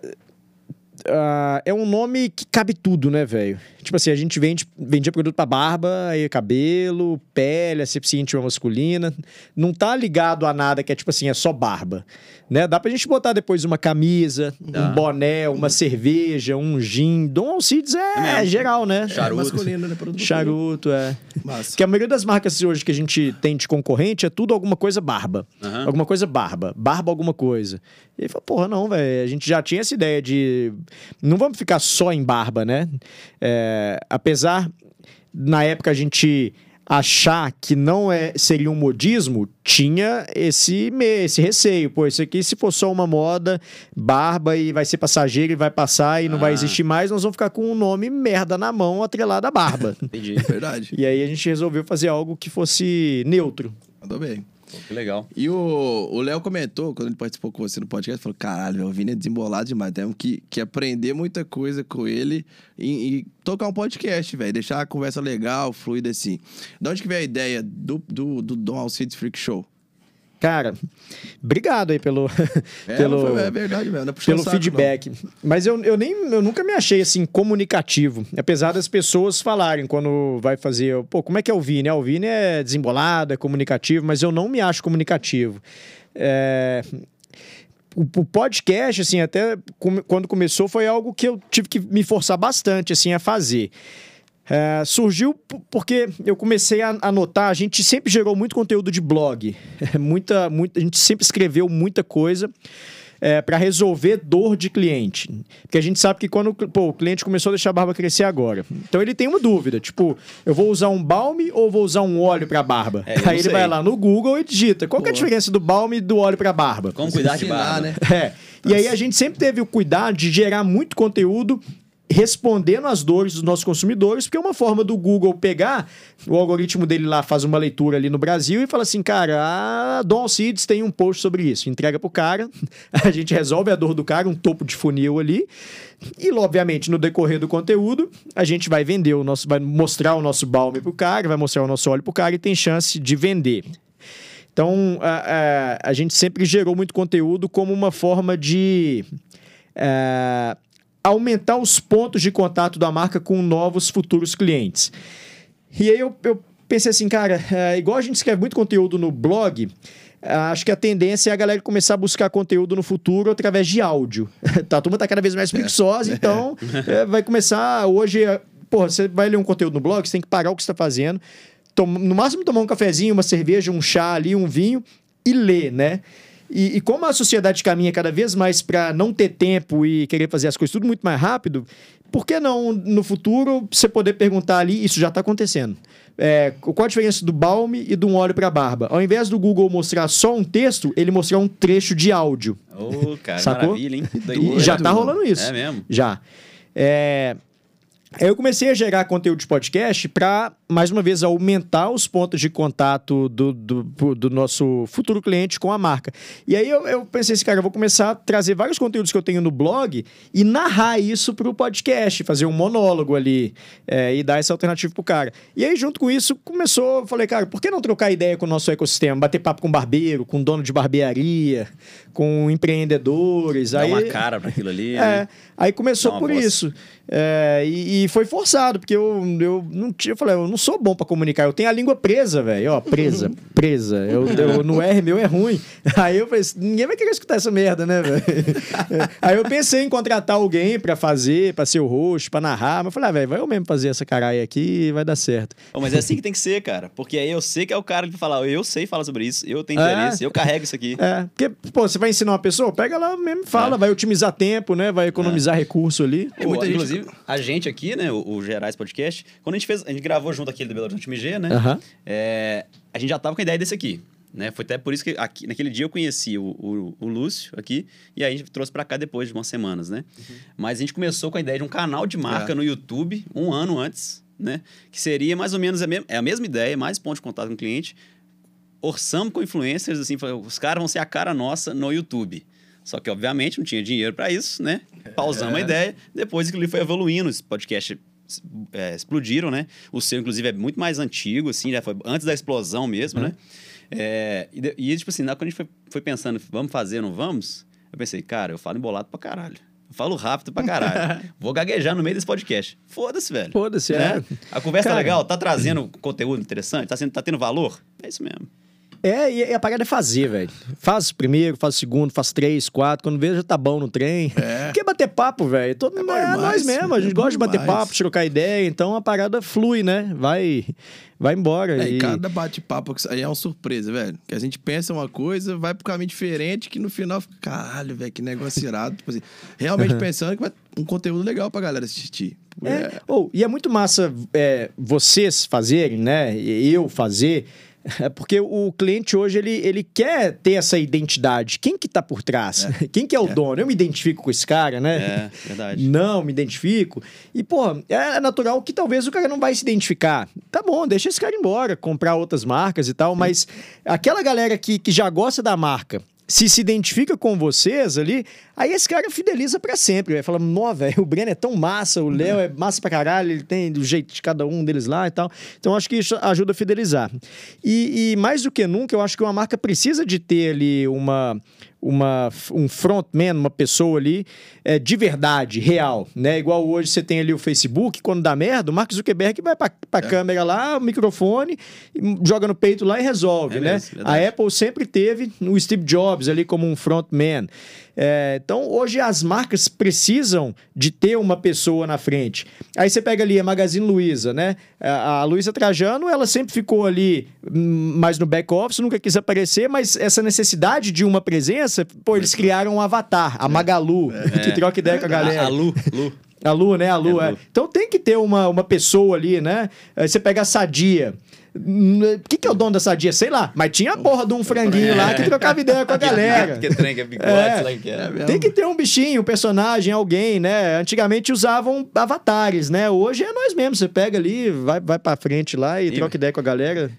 ah, é um nome que cabe tudo, né, velho? Tipo assim, a gente vende, vendia produto pra barba, aí cabelo, pele, asepsia íntima masculina. Não tá ligado a nada que é tipo assim, é só barba. Né? Dá pra gente botar depois uma camisa, um boné, uma cerveja, um gin. Dom Alcides é, mesmo. geral, né? É Charuto. masculino, né? Produto Charuto, é. Massa. Porque a maioria das marcas hoje que a gente tem de concorrente é tudo alguma coisa barba. Aham. Alguma coisa barba. Barba alguma coisa. E ele falou, porra, não, velho. A gente já tinha essa ideia de. Não vamos ficar só em barba, né? É, apesar, na época, a gente achar que não é, seria um modismo, tinha esse, esse receio. Pô, isso aqui, se for só uma moda, barba e vai ser passageiro e vai passar e não vai Ah. existir mais, nós vamos ficar com um nome merda na mão atrelado à barba. Entendi. Verdade. E aí a gente resolveu fazer algo que fosse neutro. Mandou bem. Pô, que legal. E o Léo comentou, quando ele participou com você no podcast, falou: caralho, o Vini é desembolado demais. Temos que, que aprender muita coisa com ele e, e tocar um podcast, velho. Deixar a conversa legal, fluida assim. De onde que veio a ideia do, do, do Dom Alcides Freak Show? Cara, obrigado aí pelo, É, pelo, não foi- é verdade mesmo, não é pelo saco, feedback. Mas eu, eu, nem, eu nunca me achei assim comunicativo. Apesar das pessoas falarem quando vai fazer. Pô, como é que é o Vini? Ah, O Vini é desembolado, é comunicativo, mas eu não me acho comunicativo. É, o, podcast, assim, até quando começou, foi algo que eu tive que me forçar bastante, assim, a fazer. É, surgiu porque eu comecei a a notar, a gente sempre gerou muito conteúdo de blog, muita, muita, a gente sempre escreveu muita coisa para resolver dor de cliente. Porque a gente sabe que quando pô, o cliente começou a deixar a barba crescer agora, então ele tem uma dúvida, tipo, eu vou usar um balme ou vou usar um óleo para barba? É, Aí ele sei. vai lá no Google e digita, qual que é a diferença do balme e do óleo para barba? Como cuidar de barba. né? É. E aí a gente sempre teve o cuidado de gerar muito conteúdo respondendo às dores dos nossos consumidores, porque é uma forma do Google pegar, o algoritmo dele lá faz uma leitura ali no Brasil e fala assim, cara, a Dom Alcides tem um post sobre isso, entrega pro cara, a gente resolve a dor do cara, um topo de funil ali, e obviamente no decorrer do conteúdo, a gente vai vender o nosso, vai mostrar o nosso balme pro cara, vai mostrar o nosso óleo pro cara e tem chance de vender. Então, a, a, a gente sempre gerou muito conteúdo como uma forma de é, aumentar os pontos de contato da marca com novos futuros clientes. E aí eu, eu pensei assim, cara, é, igual a gente escreve muito conteúdo no blog, é, acho que a tendência é a galera começar a buscar conteúdo no futuro através de áudio. Tá, a turma tá cada vez mais preguiçosa, então é, vai começar hoje. é, porra, você vai ler um conteúdo no blog, você tem que parar o que você está fazendo, tom- no máximo tomar um cafezinho, uma cerveja, um chá ali, um vinho e ler, né? E, e como a sociedade caminha cada vez mais para não ter tempo e querer fazer as coisas tudo muito mais rápido, por que não no futuro você poder perguntar ali, isso já está acontecendo? É, qual a diferença do balme e de um óleo para barba? Ao invés do Google mostrar só um texto, ele mostrar um trecho de áudio. Ô, cara, Sacou? maravilha, hein? E Doideira. já tá rolando isso. É mesmo? Já. É... Aí eu comecei a gerar conteúdo de podcast para, mais uma vez, aumentar os pontos de contato do, do, do nosso futuro cliente com a marca. E aí eu, eu pensei assim, cara, eu vou começar a trazer vários conteúdos que eu tenho no blog e narrar isso para o podcast, fazer um monólogo ali é, e dar essa alternativa pro cara. E aí, junto com isso, começou, eu falei, cara, por que não trocar ideia com o nosso ecossistema? Bater papo com barbeiro, com dono de barbearia, com empreendedores. Dá aí, uma cara pra aquilo ali. é, né? aí começou por isso. É, e, e foi forçado, porque eu, eu não tinha. Eu falei, eu não sou bom pra comunicar, eu tenho a língua presa, velho. Ó, presa, presa. Eu, eu, no R meu é ruim. Aí eu falei, ninguém vai querer escutar essa merda, né, velho? É, Aí eu pensei em contratar alguém pra fazer, pra ser o host, pra narrar, mas eu falei, ah, velho, vai eu mesmo fazer essa caralho aqui e vai dar certo. Pô, mas é assim que tem que ser, cara. Porque aí eu sei que é o cara que vai falar, eu sei falar sobre isso, eu tenho É. interesse, eu carrego isso aqui. É, porque, pô, você vai ensinar uma pessoa, pega lá mesmo e fala, É. vai otimizar tempo, né? Vai economizar recurso ali. Pô, muita gente- inclusive, a gente aqui, né, o, o Gerais Podcast, quando a gente fez, a gente gravou junto aquele do Belo Horizonte MG, né? Aham. é, a gente já tava com a ideia desse aqui. Né? Foi até por isso que aqui, naquele dia eu conheci o, o, o Lúcio aqui, e aí a gente trouxe pra cá depois de umas semanas, né? Mas a gente começou com a ideia de um canal de marca É. no YouTube, um ano antes, né? Que seria mais ou menos a, mesma é a mesma ideia, mais ponto de contato com o cliente. Orçamos com influencers, assim, os caras vão ser a cara nossa no YouTube. Só que, obviamente, não tinha dinheiro pra isso, né? Pausamos a ideia. Depois que ele foi evoluindo, os podcasts é, explodiram, né? O seu, inclusive, é muito mais antigo, assim, já foi antes da explosão mesmo, né? É, e, e, tipo assim, quando a gente foi, foi pensando, vamos fazer, não vamos? Eu pensei, cara, eu falo embolado pra caralho. Eu falo rápido pra caralho. Vou gaguejar no meio desse podcast. Foda-se, velho. Foda-se, né? é. A conversa Cara. é legal, tá trazendo conteúdo interessante, tá, sendo, tá tendo valor? É isso mesmo. É, e a parada é fazer, velho. Faz primeiro, faz o segundo, faz três, quatro. Quando vê, já tá bom no trem. É. Quer bater papo, velho? Todo mundo é, demais, nós mesmo. A gente é gosta de bater demais. papo, trocar ideia. Então a parada flui, né? Vai, vai embora. É, e... cada bate-papo aí é uma surpresa, velho. Que a gente pensa uma coisa, vai pro caminho diferente, que no final fica, caralho, velho, que negócio irado. Tipo assim, realmente pensando que vai um conteúdo legal pra galera assistir. É, ou, e é muito massa é, vocês fazerem, né? E eu fazer. É porque o cliente hoje, ele, ele quer ter essa identidade. Quem que tá por trás? Quem que é o dono? Eu me identifico com esse cara, né? É, verdade. Não me identifico. E, pô, é natural que talvez o cara não vai se identificar. Tá bom, deixa esse cara embora, comprar outras marcas e tal, mas aquela galera que, que já gosta da marca, se se identifica com vocês ali, aí esse cara fideliza pra sempre. Vai falar, nó, velho, o Breno é tão massa, o Léo é massa pra caralho, ele tem do jeito de cada um deles lá e tal. Então, acho que isso ajuda a fidelizar. E, e mais do que nunca, eu acho que uma marca precisa de ter ali uma uma, um frontman, uma pessoa ali é, de verdade, real, né? Igual hoje você tem ali o Facebook, quando dá merda, o Mark Zuckerberg vai pra, pra câmera lá, o microfone, joga no peito lá e resolve, É né? mesmo, verdade. a Apple sempre teve o Steve Jobs ali como um frontman. É, então, hoje as marcas precisam de ter uma pessoa na frente. Aí você pega ali a Magazine Luiza, né? A, a Luiza Trajano, ela sempre ficou ali hum, mais no back-office, nunca quis aparecer, mas essa necessidade de uma presença, pô, eles criaram um avatar, a Magalu, que troca ideia com a galera. A, a Lu, Lu. A Lu, né? A Lu, É, é. Lu. Então tem que ter uma, uma pessoa ali, né? Aí você pega a Sadia. Hum, Quem que é o dono da Sadia? Sei lá. Mas tinha a porra de um franguinho lá que trocava ideia com a galera. Que trem, que é bigode, É. lá o que é. Tem que ter um bichinho, um personagem, alguém, né? Antigamente usavam avatares, né? Hoje é nós mesmos. Você pega ali, vai, vai pra frente lá e E- troca ideia com a galera.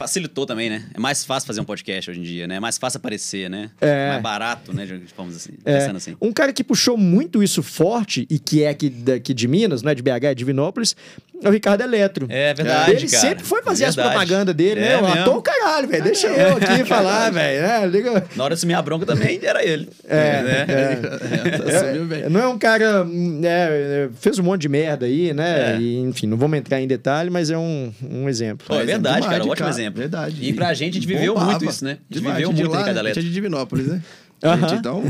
Facilitou também, né? É mais fácil fazer um podcast hoje em dia, né? É mais fácil aparecer, né? É. Mais barato, né? Vamos assim, É, pensando assim. Um cara que puxou muito isso forte e que é aqui, daqui de Minas, não é de BH, é de Divinópolis, é o Ricardo Eletro. É verdade, Ele cara. sempre foi fazer as Verdade. propagandas dele, É né? Eu mesmo. ator o caralho, velho. Deixa eu aqui falar, velho. né? Liga- Na hora de assumir a bronca também era ele. É, né? É. Não é um cara. hum, é, é, fez um monte de merda aí, né? É. E, enfim, não vamos entrar em detalhe, mas é um, um exemplo. Pô, é é verdade, cara. Ótimo cara. Exemplo. Verdade. E pra gente, a gente viveu Bombava. muito isso, né? A gente Demais. viveu de muito lá, né? A gente é letra. de Divinópolis, né? A gente, então,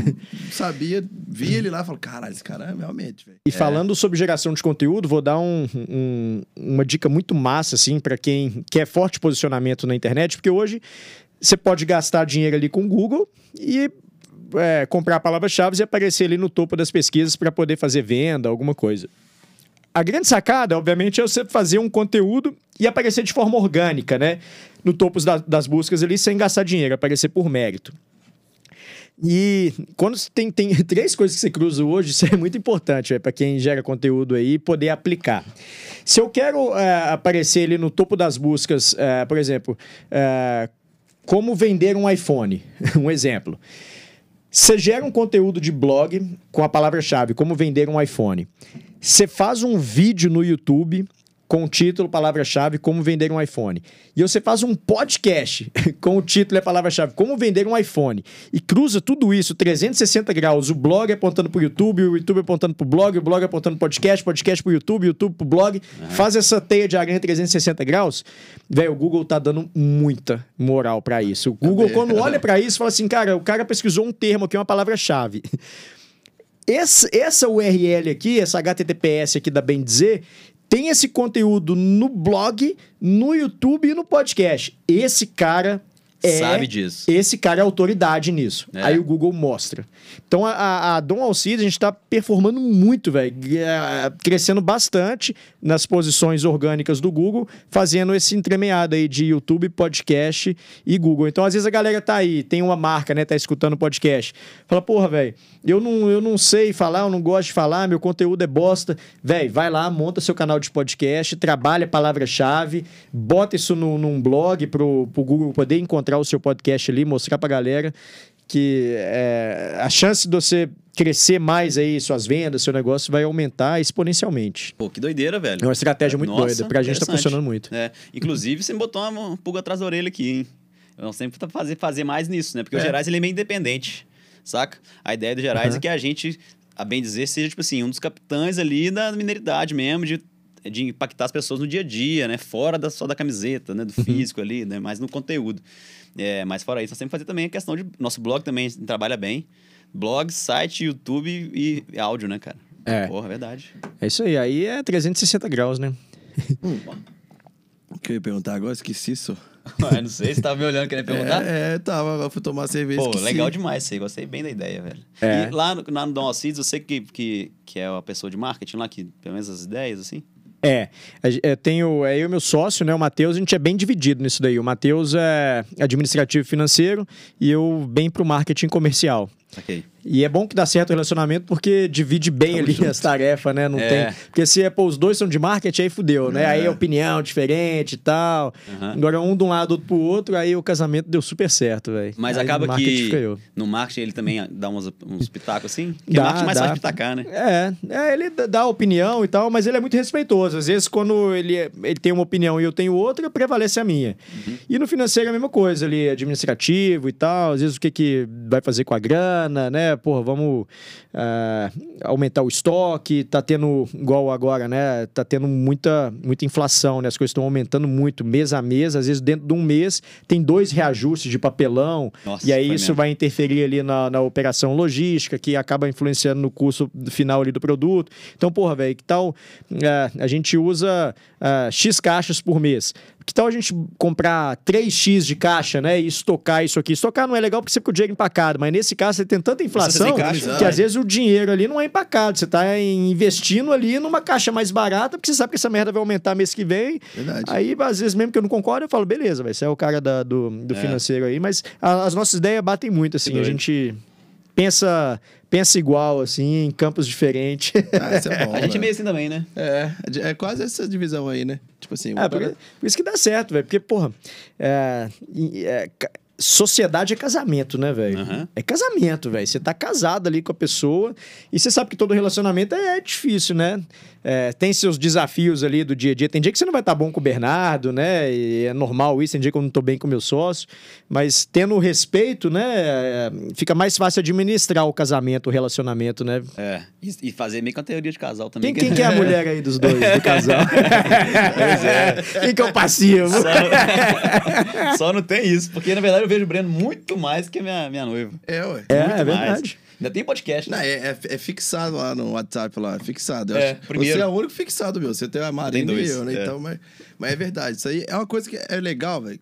sabia, via ele lá e falou, caralho, esse cara é realmente, velho. E falando sobre geração de conteúdo, vou dar um- um- uma dica muito massa, assim, para quem quer forte posicionamento na internet, porque hoje você pode gastar dinheiro ali com o Google e é, comprar palavras-chave e aparecer ali no topo das pesquisas para poder fazer venda, alguma coisa. A grande sacada, obviamente, é você fazer um conteúdo e aparecer de forma orgânica, né? No topo da- das buscas ali, sem gastar dinheiro, aparecer por mérito. E quando tem, tem três coisas que você cruza hoje, isso é muito importante para quem gera conteúdo aí poder aplicar. Se eu quero é, aparecer ali no topo das buscas, é, por exemplo, é, como vender um iPhone, um exemplo. Você gera um conteúdo de blog com a palavra-chave, como vender um iPhone. Você faz um vídeo no YouTube com o título, palavra-chave, como vender um iPhone. E você faz um podcast com o título e a palavra-chave, como vender um iPhone. E cruza tudo isso 360 graus, o blog apontando para o YouTube, o YouTube apontando para o blog, o blog apontando para o podcast, podcast para o YouTube, YouTube para o blog. Faz essa teia de aranha 360 graus. Velho, o Google tá dando muita moral para isso. O Google, quando olha para isso, fala assim, cara, o cara pesquisou um termo aqui, uma palavra-chave. Essa, essa URL aqui, essa HTTPS aqui da Bem Dizer, tem esse conteúdo no blog, no YouTube e no podcast. Esse cara é. Sabe disso. Esse cara é autoridade nisso. É. Aí o Google mostra. Então a, a, a Dom Alcides, a gente tá performando muito, velho. Crescendo bastante nas posições orgânicas do Google, fazendo esse entremeado aí de YouTube, podcast e Google. Então, às vezes, a galera tá aí, tem uma marca, né? Tá escutando o podcast. Fala, porra, velho, eu não, eu não sei falar, eu não gosto de falar, meu conteúdo é bosta. Velho, vai lá, monta seu canal de podcast, trabalha a palavra-chave, bota isso no, num blog pro, pro Google poder encontrar o seu podcast ali, mostrar pra galera que é, a chance de você crescer mais aí, suas vendas, seu negócio vai aumentar exponencialmente. Pô, que doideira, velho. É uma estratégia muito Nossa, doida. Pra gente tá funcionando muito. É. Inclusive, você me botou uma, pulga atrás da orelha aqui, hein? Eu não sempre fazer, fazer mais nisso, né? Porque o É. Gerais ele é meio independente, saca? A ideia do Gerais Aham. é que a gente, a bem dizer, seja, tipo assim, um dos capitães ali da mineridade mesmo, de, de impactar as pessoas no dia a dia, né? Fora da, só da camiseta, né? Do Uhum. físico ali, né? Mais no conteúdo. É, mas fora isso, nós sempre fazer também a questão de... Nosso blog também trabalha bem. Blog, site, YouTube e, áudio, né, cara? É. Porra, verdade. É isso aí. Aí é 360 graus, né? O que eu ia perguntar agora? Esqueci isso. Eu não sei, você tava me olhando querendo perguntar? É, é, tava. Agora fui tomar cerveja. Pô, esqueci. legal demais isso aí. Gostei bem da ideia, velho. É. E lá no, lá no Dom Alcides, eu sei que, que, que é a pessoa de marketing lá, que pelo menos as ideias, assim. É, gen- é, tenho, é eu e meu sócio, né, o Matheus, a gente é bem dividido nisso daí. O Matheus é administrativo financeiro e eu bem pro marketing comercial. Ok. E é bom que dá certo o relacionamento porque divide bem Tamo ali junto. as tarefas, né? Não É. tem. Porque se é, pô, os dois são de marketing, aí fudeu, né? É. Aí é opinião diferente e tal. Aham. Agora um de um lado, outro pro outro, aí o casamento deu super certo, velho. Mas Aí acaba que fica eu. no marketing ele também dá uns, uns pitacos assim. Porque Dá, marketing mais dá. de pitacar, né? É, é, ele dá- dá opinião e tal, mas ele é muito respeitoso. Às vezes, quando ele, é- ele tem uma opinião e eu tenho outra, prevalece a minha. Uhum. E no financeiro é a mesma coisa, ali, administrativo e tal. Às vezes, o que, que vai fazer com a grana, né? Porra, vamos ah, aumentar o estoque. Tá tendo, igual agora, né? Tá tendo muita, muita inflação, né? As coisas estão aumentando muito mês a mês. Às vezes, dentro de um mês, tem dois reajustes de papelão. Nossa, e aí, isso mesmo. vai interferir ali na, na operação logística, que acaba influenciando no custo final ali do produto. Então, porra, velho, que tal é, a gente usa é, X caixas por mês? Que tal a gente comprar 3X de caixa, né? E estocar isso aqui? Estocar não é legal porque você fica o dinheiro empacado, mas nesse caso você tem tanta inflação caixa, que né? às vezes o dinheiro ali não é empacado. Você tá investindo ali numa caixa mais barata porque você sabe que essa merda vai aumentar mês que vem. Verdade. Aí, às vezes, mesmo que eu não concordo, eu falo, beleza, vai ser o cara da- do, do É. financeiro aí, mas a- as nossas ideias batem muito, assim, a gente pensa, pensa igual, assim, em campos diferentes. Ah, isso é bom. a gente é velho. meio assim também, né? É, é quase essa divisão aí, né? Tipo assim, É, cara- por isso que dá certo, velho, porque, porra, é, é, sociedade é casamento, né, velho? Aham. É casamento, velho. Você tá casado ali com a pessoa e você sabe que todo relacionamento é, é difícil, né? É, tem seus desafios ali do dia a dia. Tem dia que você não vai estar bom com o Bernardo, né? E é normal isso. Tem dia que eu não tô bem com o meu sócio. Mas tendo respeito, né? é, Fica mais fácil administrar o casamento, o relacionamento, né? É. E, e fazer meio que uma teoria de casal também. Quem, quem que é a mulher aí dos dois, do casal? Pois é. Quem que é o passivo? Só não, só não tem isso, porque na verdade eu vejo o Breno muito mais que a minha, minha noiva. É, ué. É, Muito é mais. verdade. Ainda tem podcast, Não, né? é, é- é fixado lá no WhatsApp, lá, é fixado. Eu É, acho- primeiro. Você é o único fixado, meu. Você tem a Marina e eu, né? é. Então, mas, mas é verdade. Isso aí é uma coisa que é legal, velho.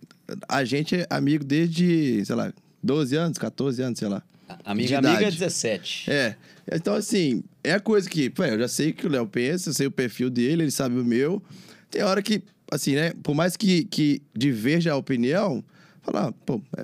A gente é amigo desde, sei lá, 12 anos, 14 anos, sei lá. Amiga, amiga é idade. 17. É. Então, assim, é a coisa que, pô, eu já sei que o Léo pensa, eu sei o perfil dele, ele sabe o meu. Tem hora que, assim, né? Por mais que, que diverja a opinião, falar, pô, é,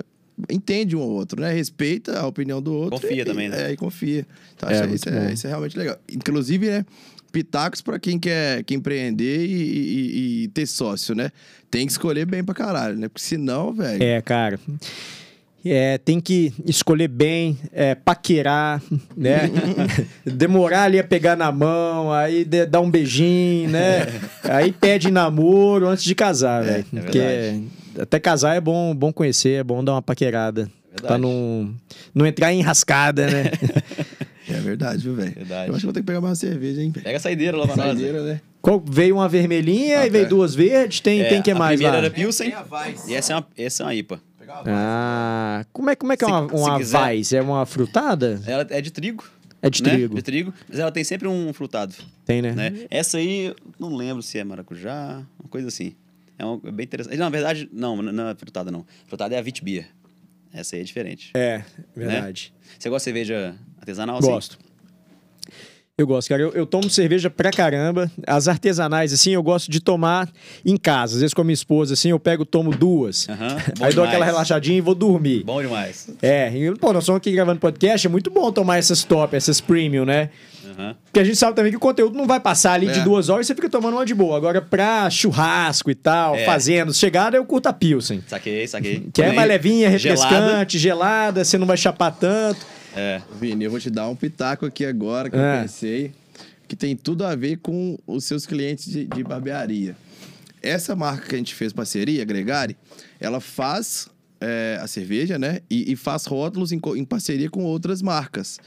entende um ou outro, né? Respeita a opinião do outro. Confia e, também, né? É, e confia. Então, É, que isso, bom. é, isso é realmente legal. Inclusive, né? Pitacos pra quem quer, quer empreender e, e- e ter sócio, né? Tem que escolher bem pra caralho, né? Porque senão, velho. É, cara. É, tem que escolher bem, é, paquerar, né? Demorar ali a pegar na mão, aí de- dar um beijinho, né? Aí pede namoro antes de casar, velho. é Porque. Até casar é bom, bom conhecer, é bom dar uma paquerada. Verdade. Pra não, não entrar em rascada, né? É verdade, viu, velho? Verdade. Eu acho que vou ter que pegar mais uma cerveja, hein? Pega a saideira lá pra nós. Saideira, né? Qual- veio uma vermelhinha Ah, e veio tá. duas verdes, tem, É, tem que a mais primeira lá? era Pilsen Tem a Weiss. e essa é uma, essa é uma IPA. Ah, como é, como é que é Se- uma, se uma quiser- Weiss? É uma frutada? Ela é de trigo. É de né? trigo. De trigo, mas ela tem sempre um frutado, Tem, né? né? Essa aí, eu não lembro se é maracujá, uma coisa assim. É, um, é bem interessante. Na verdade, não, não é frutada não. Frutada é a Witbier. Essa aí é diferente. É, verdade. Você gosta de cerveja artesanal? assim? Eu gosto, cara. Eu, eu tomo cerveja pra caramba. As artesanais, assim, eu gosto de tomar em casa. Às vezes com a minha esposa, assim, eu pego, tomo duas. Bom Aí dou aquela relaxadinha e vou dormir. Bom demais. É, e, pô, nós estamos aqui gravando podcast, é muito bom tomar essas top, essas premium, né? Aham. Porque a gente sabe também que o conteúdo não vai passar ali de É. duas horas e você fica tomando uma de boa. Agora, pra churrasco e tal, É. fazendo, chegada, eu curto a Pilsen. Saquei, saquei. Que é mais levinha, gelada. refrescante, gelada, você não vai chapar tanto. É. Vini, eu vou te dar um pitaco aqui agora que É. eu pensei, que tem tudo a ver com os seus clientes de, de barbearia. Essa marca que a gente fez parceria, Gregari, ela faz é, a cerveja, né? E, e faz rótulos em, em parceria com outras marcas.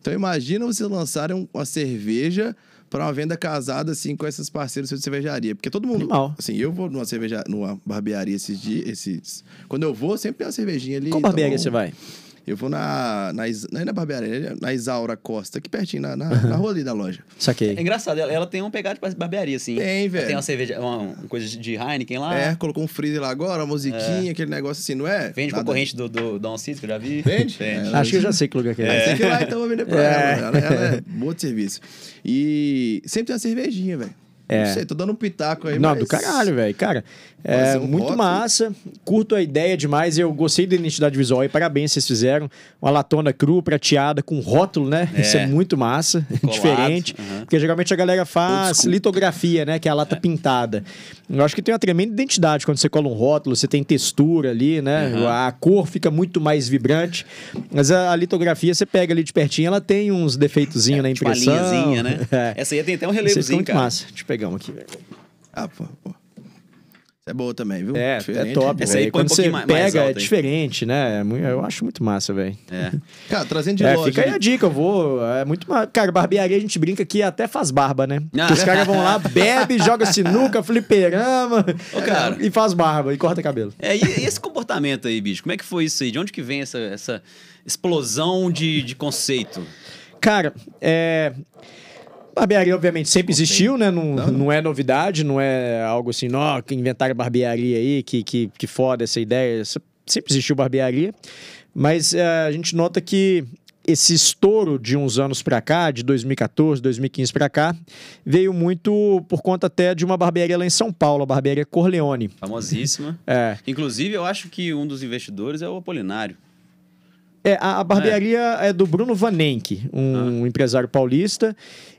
Então imagina vocês lançarem uma cerveja para uma venda casada assim com esses parceiros de cervejaria, porque todo mundo, Animal. assim, eu vou numa cerveja, numa barbearia esses dias, esses, quando eu vou sempre tem uma cervejinha ali. Qual barbearia então- você vai? Eu vou na. na não é na barbearia, é na Isaura Costa, aqui pertinho, na, na, na rua ali da loja. Saquei. É engraçado, ela, ela tem um pegado de barbearia, assim. Tem, velho. Tem uma cerveja, uma, uma coisa de Heineken lá. É, colocou um freezer lá agora, uma musiquinha, aquele negócio assim, não é? Vende Nada- concorrente do, do Don Cid, que eu já vi. Vende? Vende. É. Acho que eu já sei que lugar que Mas é. tem que ir lá, então, vou vender pra É. ela. Ela, ela é boa de serviço. E sempre tem uma cervejinha, velho. É. Não sei, tô dando um pitaco aí, Não, mas... do caralho, velho. Cara, é um muito rótulo. massa. Curto a ideia demais. Eu gostei da identidade visual e parabéns, vocês fizeram. Uma latona cru, prateada, com rótulo, né? É. Isso é muito massa. Diferente. aham. Porque geralmente a galera faz litografia, né? Que é a lata pintada. Eu acho que tem uma tremenda identidade quando você cola um rótulo, você tem textura ali, né? Aham. A cor fica muito mais vibrante. Mas a, a litografia, você pega ali de pertinho, ela tem uns defeitozinhos na Tipo uma impressão. linhazinha, né? É. Essa aí tem até um relevozinho, muito cara. massa. Deixa eu pegar um aqui, velho. Ah, pô, pô. É boa também, viu? É, Diferente. é top, Essa aí velho. põe um Quando você pouquinho mais- mais pega, é alto aí. diferente, né? É Eu acho muito massa, velho. É. Cara, trazendo de É, loja... fica aí a dica, eu vou. É muito massa. Cara, barbearia a gente brinca que até faz barba, né? Ah. Os caras vão lá, bebe, joga sinuca, fliperama Ô, cara. e faz barba e corta cabelo. É, e, e esse comportamento aí, bicho? Como é que foi isso aí? De onde que vem essa, essa explosão de, de conceito? Cara, é. Barbearia, obviamente, sempre existiu, né? Não, não. é novidade, não é algo assim, ó, que inventaram barbearia aí, que, que, que foda essa ideia. Sempre existiu barbearia. Mas é, a gente nota que esse estouro de uns anos pra cá, de 2014, 2015 pra cá, veio muito por conta até de uma barbearia lá em São Paulo, a barbearia Corleone. Famosíssima. É. Inclusive, eu acho que um dos investidores é o Apolinário. É, a, a barbearia é. do Bruno Vanenck, um Ah. empresário paulista.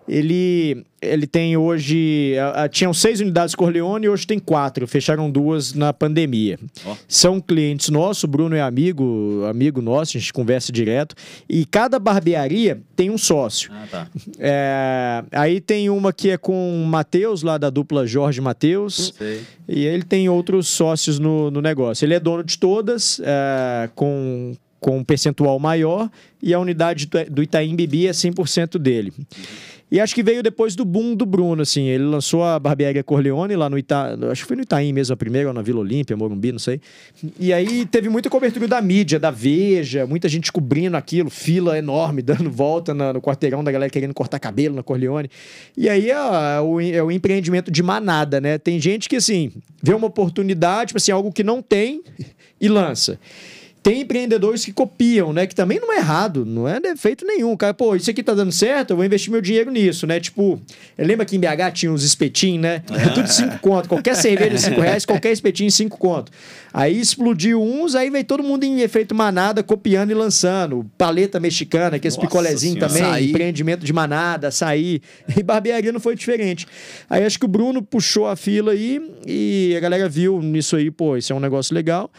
Ele, ele tem hoje. a- a- tinham seis unidades Corleone e hoje tem quatro. Fecharam duas na pandemia. Ó. São clientes nossos, o Bruno é amigo, amigo nosso, a gente conversa direto. E cada barbearia tem um sócio. Ah, tá. É, aí tem uma que é com o Matheus, lá da dupla Jorge Matheus. E ele tem outros sócios no, no negócio. Ele é dono de todas, é, com, com um percentual maior, e a unidade do- do Itaim Bibi é 100% dele. E acho que veio depois do boom do Bruno, assim. Ele lançou a barbearia Corleone lá no Ita... Acho que foi no Itaim mesmo a primeira, ou na Vila Olímpia, Morumbi, não sei. E aí teve muita cobertura da mídia, da Veja, muita gente cobrindo aquilo, fila enorme, dando volta na- no quarteirão da galera querendo cortar cabelo na Corleone. E aí é o, é o empreendimento de manada, né? Tem gente que, assim, vê uma oportunidade, tipo assim, algo que não tem e lança. Tem empreendedores que copiam, né? Que também não é errado, não é defeito nenhum. Cara, pô, isso aqui tá dando certo, eu vou investir meu dinheiro nisso, né? Tipo, lembra que em BH tinha uns espetinhos, né? É tudo cinco conto. Qualquer cerveja, cinco reais, qualquer espetinho, cinco conto. Aí explodiu uns, aí veio todo mundo em efeito manada, copiando e lançando. Paleta mexicana, aqueles Nossa picolézinhos Senhora. também, Açaí. empreendimento de manada, açaí. E barbearia não foi diferente. Aí acho que o Bruno puxou a fila aí e a galera viu nisso aí, pô, isso é um negócio legal.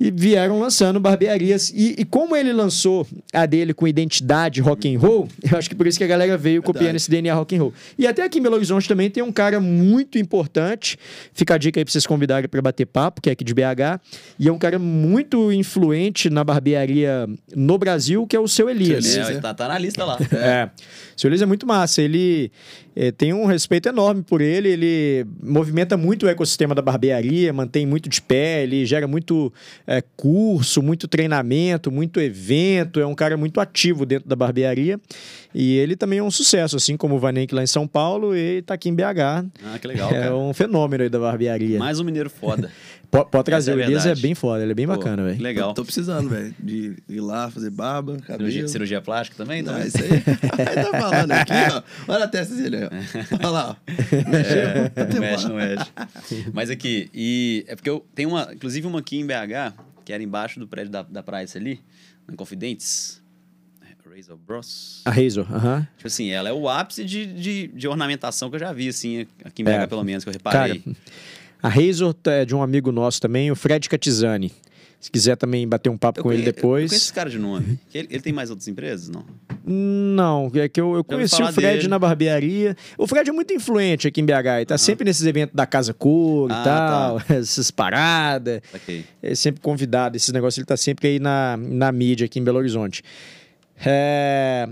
E vieram lançando barbearias. E, e como ele lançou a dele com identidade rock and roll, eu acho que por isso que a galera veio copiando esse DNA rock and roll. E até aqui em Belo Horizonte também tem um cara muito importante. Fica a dica aí pra vocês convidarem para bater papo, que é aqui de BH. E é um cara muito influente na barbearia no Brasil, que é o seu Elias. Seu É, Elias, tá, tá na lista lá. É. O seu Elias é muito massa. Ele eh, tem um respeito enorme por ele. Ele movimenta muito o ecossistema da barbearia, mantém muito de pé, ele gera muito eh, curso, muito treinamento, muito evento. É um cara muito ativo dentro da barbearia. E ele também é um sucesso, assim como o Vanek lá em São Paulo e tá aqui em BH. Ah, que legal, é cara. um fenômeno aí da barbearia. Mais um mineiro foda. Pode, pode trazer, é o Elias é bem foda, ele é bem Pô, bacana, que velho. Legal. Tô, tô precisando, velho, de ir lá fazer barba, cabelo. Cirurgia, cirurgia plástica também? Não, também? isso aí. aí tá falando aqui, ó. Olha a testa dele aí, ó. Olha lá, ó. Mexeu. É, mexe, não mexe. Mas aqui, e é porque eu tenho uma, inclusive uma aqui em BH, que era embaixo do prédio da, da Price ali, na Confidentes. Razor Bros. A Razor, aham. Tipo assim, ela é o ápice de, de, de ornamentação que eu já vi, assim, aqui em BH, É. pelo menos, que eu Cara, reparei. a Razor é de um amigo nosso também, o Fred Catizani. Se quiser também bater um papo Eu com ele conhe- Eu depois. conheço esse cara de nome. Ele, ele tem mais outras empresas? Não. Não, é que eu, eu conheci o Fred dele. na barbearia. O Fred é muito influente aqui em BH. Ele tá sempre nesses eventos da Casa Cor e Ah, tal, essas paradas. Ok. É sempre convidado, esses negócios. Ele tá sempre aí na, na mídia aqui em Belo Horizonte. É...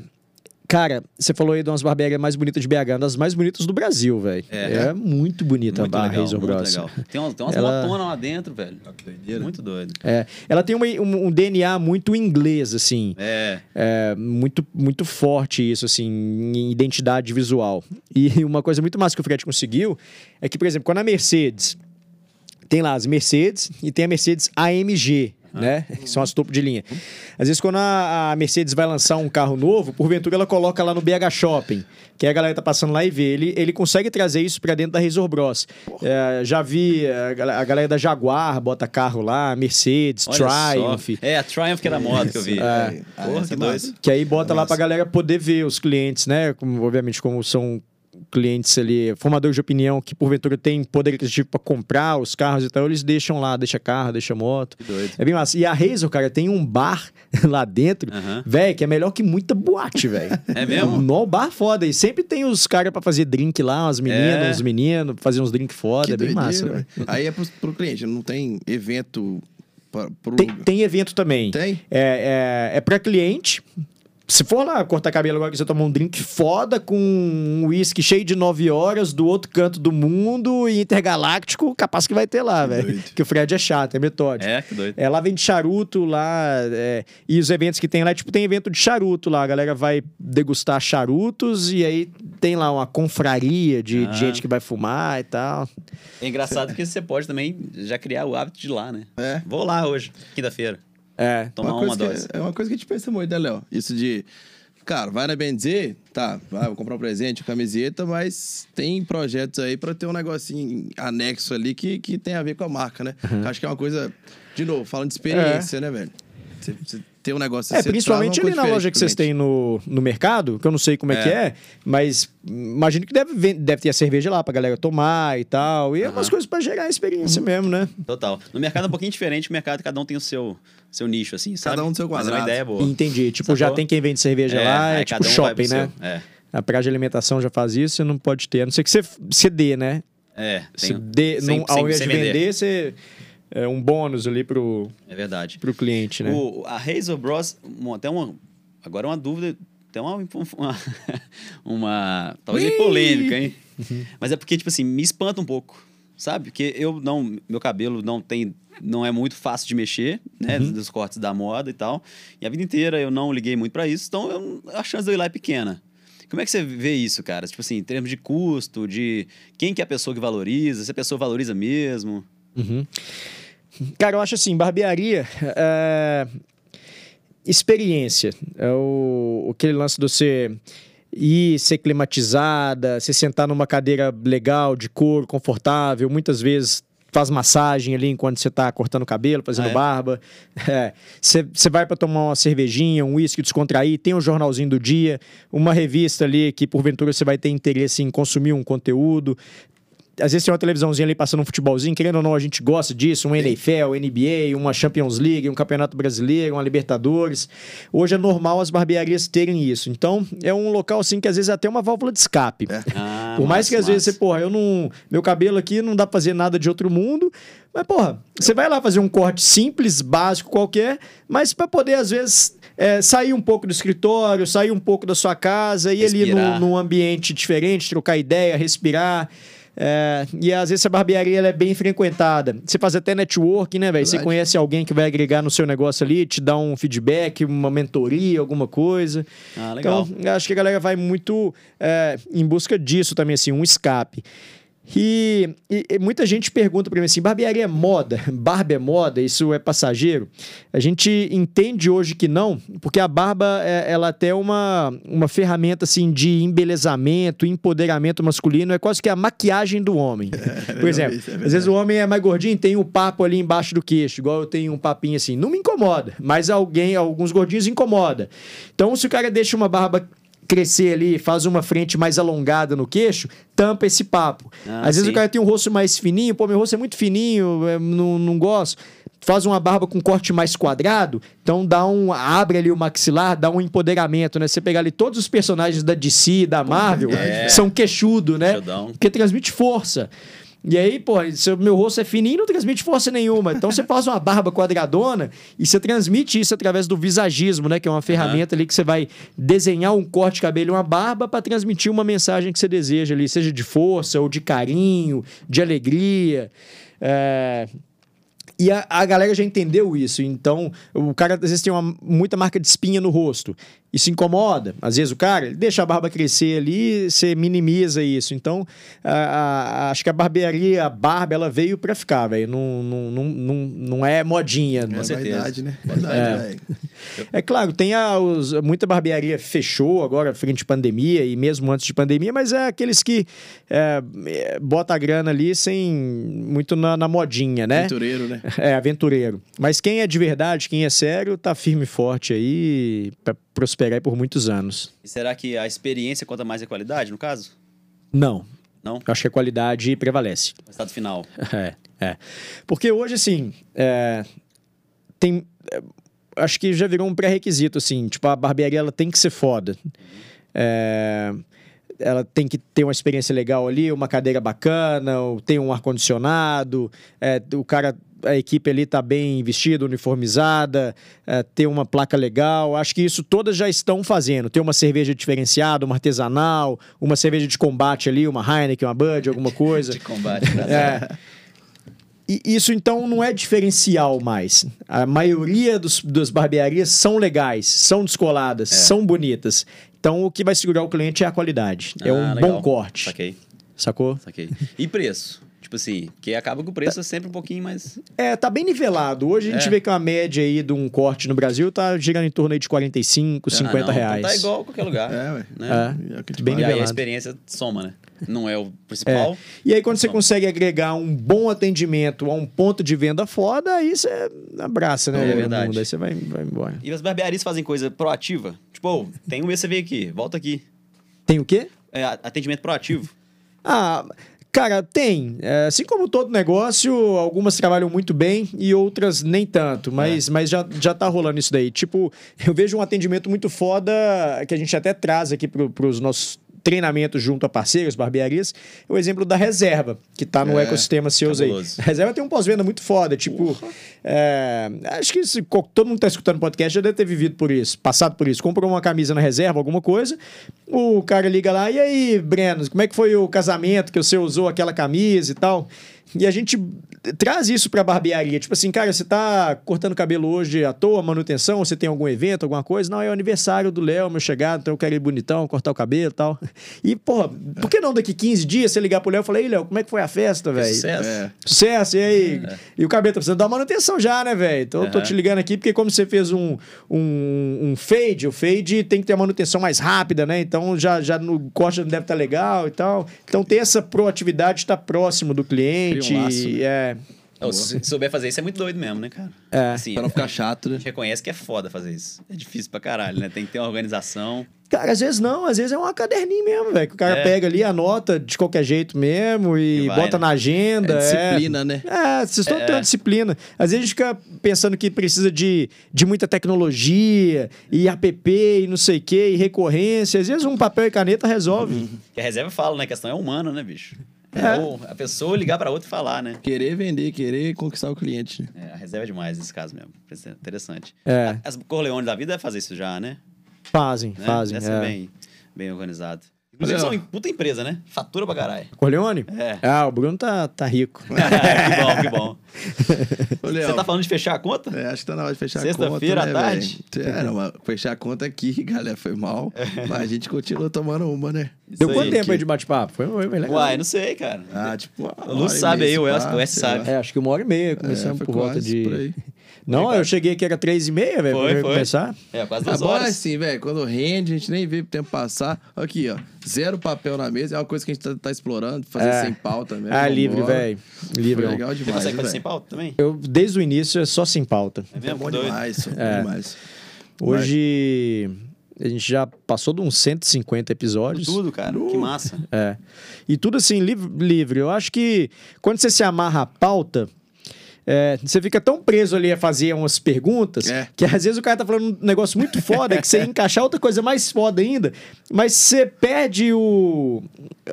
Cara, você falou aí de umas barbearias mais bonitas de BH, uma das mais bonitas do Brasil, velho. É. É, muito bonita Muito a legal, Razor muito Bros. legal. Tem, umas- tem umas Ela- motonas lá dentro, velho. Olha que doideira. Muito doido. É, ela tem uma- um, um DNA muito inglês, assim. É. É, muito, muito forte isso, assim, em identidade visual. E uma coisa muito massa que o Fred conseguiu é que, por exemplo, quando a Mercedes tem lá as Mercedes e tem a Mercedes AMG, né? Que são as topo de linha. Às vezes, quando a, a Mercedes vai lançar um carro novo, porventura ela coloca lá no BH Shopping, que aí a galera tá passando lá e vê. Ele, ele consegue trazer isso pra dentro da Razor Bros. É, já vi a, gal- a galera da Jaguar bota carro lá, Mercedes, Olha Triumph. só. É, a Triumph que era a moda que eu vi. É. Ah, Porra, que é doido. Que aí bota lá Massa. pra galera poder ver os clientes, né? Como, obviamente, como são clientes ali, formadores de opinião que porventura tem poder aquisitivo pra comprar os carros e tal, eles deixam lá, deixa carro, deixa moto. É bem massa. E a Razor, cara, tem um bar lá dentro, velho, que é melhor que muita boate, velho. É mesmo? No bar foda. E sempre tem os caras pra fazer drink lá, umas meninas, É. uns meninos, fazer uns drink foda. Que é bem doideira, massa, velho. Aí é pro, pro cliente, não tem evento pro... Tem, tem evento também. Tem? É, é, é pra cliente. Se for lá cortar cabelo agora que você tomar um drink foda com um uísque cheio de 9 horas do outro canto do mundo e intergaláctico, capaz que vai ter lá, velho. Porque o Fred é chato, é metódico. É, que doido. É, lá vende charuto, lá. é, e os eventos que tem lá, tipo, tem evento de charuto lá. A galera vai degustar charutos e aí tem lá uma confraria de, de Ah. gente que vai fumar e tal. É engraçado que você pode também já criar o hábito de ir lá, né? É. Vou lá hoje, quinta-feira. É. Tomar uma, coisa dose. Que, é uma coisa que a gente pensa muito, né, Léo? Isso de... Cara, vai na Benzer, tá, vai, vou comprar um presente, uma camiseta, mas tem projetos aí pra ter um negocinho anexo ali que, que tem a ver com a marca, né? Uhum. Acho que é uma coisa, de novo, falando de experiência, né, velho? Você, você ter um negócio É, você principalmente ali na loja que vocês têm no, no mercado, que eu não sei como é, É. que é, mas imagino que deve, deve ter a cerveja lá pra galera tomar e tal. E é umas coisas pra gerar a experiência mesmesmo, né? Total. No mercado é um pouquinho diferente, o mercado cada um tem o seu, seu nicho, assim, sabe? um no seu Mas é uma quadrado. ideia boa. Entendi. Tipo, Sacou? já tem quem vende cerveja lá, é, aí tipo cada um shopping, né? seu. É. A praia de alimentação já faz isso, você não pode ter. A não ser que você, você dê, né? É, Você tem- dê, sem- não, ao invés de vender, você. É um bônus ali pro, É verdade. pro cliente, né? O, a Hazel Bros, até uma. Agora uma dúvida, até uma. Uma. uma talvez meio polêmica, hein? Uhum. Mas é porque, tipo assim, me espanta um pouco, sabe? Porque eu não. Meu cabelo não tem. Não é muito fácil de mexer, né? Uhum. Dos cortes da moda e tal. E a vida inteira eu não liguei muito pra isso, então eu- a chance de eu ir lá é pequena. Como é que você vê isso, cara? Tipo assim, em termos de custo, de quem que é a pessoa que valoriza, se a pessoa valoriza mesmo. Uhum. Cara, eu acho assim, barbearia. é, Experiência. É o, aquele lance de você ir ser climatizada, você sentar numa cadeira legal, de couro, confortável, muitas vezes faz massagem ali enquanto você tá cortando o cabelo, fazendo Ah, é? barba. É, Você você vai para tomar uma cervejinha, um uísque, descontrair, tem um jornalzinho do dia, uma revista ali que porventura você vai ter interesse em consumir um conteúdo às vezes tem uma televisãozinha ali passando um futebolzinho, querendo ou não, a gente gosta disso, um NFL, NBA, uma Champions League, um Campeonato Brasileiro, uma Libertadores. Hoje é normal as barbearias terem isso. Então, é um local assim que às vezes é até uma válvula de escape. Ah, Por mais massa, que às vezes massa. você, porra, eu não. Meu cabelo aqui não dá pra fazer nada de outro mundo. Mas, porra, você vai lá fazer um corte simples, básico, qualquer, mas pra poder, às vezes, é, sair um pouco do escritório, sair um pouco da sua casa, ir ali Respirar. num, num ambiente diferente, trocar ideia, respirar. É, e às vezes a barbearia é bem frequentada. Você faz até networking, né, velho? Você conhece alguém que vai agregar no seu negócio ali, te dá um feedback, uma mentoria, alguma coisa. Ah, legal. Então, acho que a galera vai muito é, em busca disso também, assim, um escape. E, e- e muita gente pergunta para mim assim: barbearia é moda? Barba é moda? Isso é passageiro? A gente entende hoje que não, porque a barba é, ela até é uma, uma ferramenta assim de embelezamento, empoderamento masculino, é quase que a maquiagem do homem. Por exemplo, isso é às vezes o homem é mais gordinho, tem o papo ali embaixo do queixo, igual eu tenho um papinho assim. Não me incomoda, mas alguém, alguns gordinhos incomoda. Então, se o cara deixa uma barba crescer ali, faz uma frente mais alongada no queixo, tampa esse papo. Ah, Às vezes sim. o cara tem um rosto mais fininho, pô, meu rosto é muito fininho, é, não, não gosto. Faz uma barba com corte mais quadrado, então dá um. abre ali o maxilar, dá um empoderamento, né? Você pegar ali todos os personagens da DC, da Marvel, É. são queixudo, né? Porque transmite força. E aí, pô, se o meu rosto é fininho, não transmite força nenhuma. Então você faz uma barba quadradona e você transmite isso através do visagismo, né? Que é uma ferramenta ali que você vai desenhar um corte de cabelo e uma barba para transmitir uma mensagem que você deseja ali, seja de força ou de carinho, de alegria. É, E a, a galera já entendeu isso. Então, o cara às vezes tem uma, muita marca de espinha no rosto. Isso incomoda. Às vezes o cara deixa a barba crescer ali, você minimiza isso. Então, a- a- acho que a barbearia, a barba, ela veio pra ficar, velho. Não, não, não, não, não é modinha. É não- certeza. vaidade, né? Vaidade, É. velho. é claro, tem a, os- muita barbearia fechou agora frente à pandemia e mesmo antes de pandemia, mas é aqueles que é, é, bota a grana ali sem muito na, na modinha, né? Aventureiro, né? É, aventureiro. Mas quem é de verdade, quem é sério, tá firme e forte aí pra prosperar por muitos anos. E será que a experiência conta mais a qualidade, no caso? Não. Não? Eu acho que a qualidade prevalece. O estado final. É, é. Porque hoje, assim, é, tem. é, acho que já virou um pré-requisito, assim. Tipo, a barbearia ela tem que ser foda. É, ela tem que ter uma experiência legal ali, uma cadeira bacana, ou tem um ar-condicionado, é, o cara. A equipe ali tá bem vestida, uniformizada, é, ter uma placa legal. Acho que isso todas já estão fazendo. Ter uma cerveja diferenciada, uma artesanal, uma cerveja de combate ali, uma Heineken, uma Bud, alguma coisa. De combate. É. E isso então não é diferencial mais. A maioria dos, das barbearias são legais, são descoladas, são bonitas. Então o que vai segurar o cliente é a qualidade. é Ah, um legal. bom corte. Saquei, Sacou? saquei. E preço? Tipo assim, porque acaba que o preço é sempre um pouquinho mais. É, tá bem nivelado. Hoje a gente É. vê que uma média aí de um corte no Brasil tá girando em torno aí de 45, 50 Ah, não, reais. Então tá igual a qualquer lugar. É, ué. Né? É. É que a Bem E aí a nivelado. experiência soma, né? Não é o É. principal. E aí, quando você Soma. consegue agregar um bom atendimento a um ponto de venda foda, aí você abraça, né? É verdade. mundo. Aí você vai, vai embora. E as barbearias fazem coisa proativa. Tipo, ô, tem um mês você veio aqui, volta aqui. Tem o quê? É, a- atendimento proativo. Ah, cara, tem. É, assim como todo negócio, algumas trabalham muito bem e outras nem tanto. Mas, mas já, já tá rolando isso daí. Tipo, eu vejo um atendimento muito foda que a gente até traz aqui pro, pros nossos treinamentos junto a parceiros, barbearias, é o exemplo da reserva, que tá no É, ecossistema seus aí. A reserva tem um pós-venda muito foda, tipo, é, acho que todo mundo tá escutando podcast já deve ter vivido por isso, passado por isso. Comprou uma camisa na reserva, alguma coisa, o cara liga lá, e aí, Breno, como é que foi o casamento que você usou aquela camisa e tal? E a gente traz isso pra barbearia, tipo assim, cara, você tá cortando cabelo hoje à toa, manutenção, você tem algum evento, alguma coisa? Não, é o aniversário do Léo, meu chegado, então eu quero ir bonitão, cortar o cabelo e tal. E, porra, por que não daqui 15 dias você ligar pro Léo e falar, ei, Léo, como é que foi a festa, velho? Sucesso. É. Sucesso, e aí? E o cabelo tá precisando dar manutenção já, né, velho? Então eu tô te ligando aqui porque como você fez um, um, um fade, o fade tem que ter a manutenção mais rápida, né? Então já, já no corte não deve estar legal e tal. Então ter essa proatividade, estar próximo do cliente. Um laço, e, é, se souber fazer isso é muito doido mesmo, né, cara? É. Assim, Pra não ficar chato, a né? gente reconhece que é foda fazer isso. É difícil pra caralho, né? Tem que ter uma organização. Cara, às vezes não, às vezes é uma caderninha mesmo, velho. Que o cara É. pega ali, anota de qualquer jeito mesmo e, E vai, bota né? na agenda. É disciplina, né? É, vocês estão É. tendo disciplina. Às vezes a gente fica pensando que precisa de, de muita tecnologia e app e não sei o quê, e recorrência. Às vezes um papel e caneta resolve. Que a reserva fala, né? A questão é humana, né, bicho? É, É. o- a pessoa ligar pra outra e falar, né? Querer vender, querer conquistar o cliente. É, a reserva é demais nesse caso mesmo. É Interessante. É. As Corleone da vida é fazer isso já, né? Fazem, né? fazem. Deve ser É. bem, bem organizado. Inclusive, são puta empresa, né? Fatura pra caralho. Corleone? É. Ah, o Bruno tá, tá rico. que bom, que bom. Você tá falando de fechar a conta? É, acho que tá na hora de fechar a conta. Sexta-feira à né, tarde? velho? É, não, mas fechar a conta aqui, galera, foi mal. Mas a gente continua tomando uma, né? Deu Isso quanto aí. tempo aí de bate-papo? Foi, foi bem legal. Uai, não sei, cara. Ah, tipo. uma O e sabe aí, o lá. sabe. É, acho que uma hora e meia. Começamos É, por volta de. por aí. Não, eu cheguei que era três e meia, velho, Foi, pra foi. começar. É, quase duas horas. assim, velho. Quando rende, a gente nem vê o tempo passar. Aqui, ó. Zero papel na mesa. É uma coisa que a gente tá, tá explorando. Fazer É. sem pauta mesmo. Ah, livre, velho. Livre. Foi legal Você demais. consegue fazer sem pauta também? Eu, desde o início, é só sem pauta. É É mesmo? bom Doido. demais, só, bom É. demais. Hoje a gente já passou de uns 150 episódios. Tudo, cara. Que massa. É. E tudo assim, livre, livre. Eu acho que quando você se amarra à pauta, é, você fica tão preso ali a fazer umas perguntas É. que às vezes o cara tá falando um negócio muito foda que você ia encaixar outra coisa mais foda ainda, mas você perde o,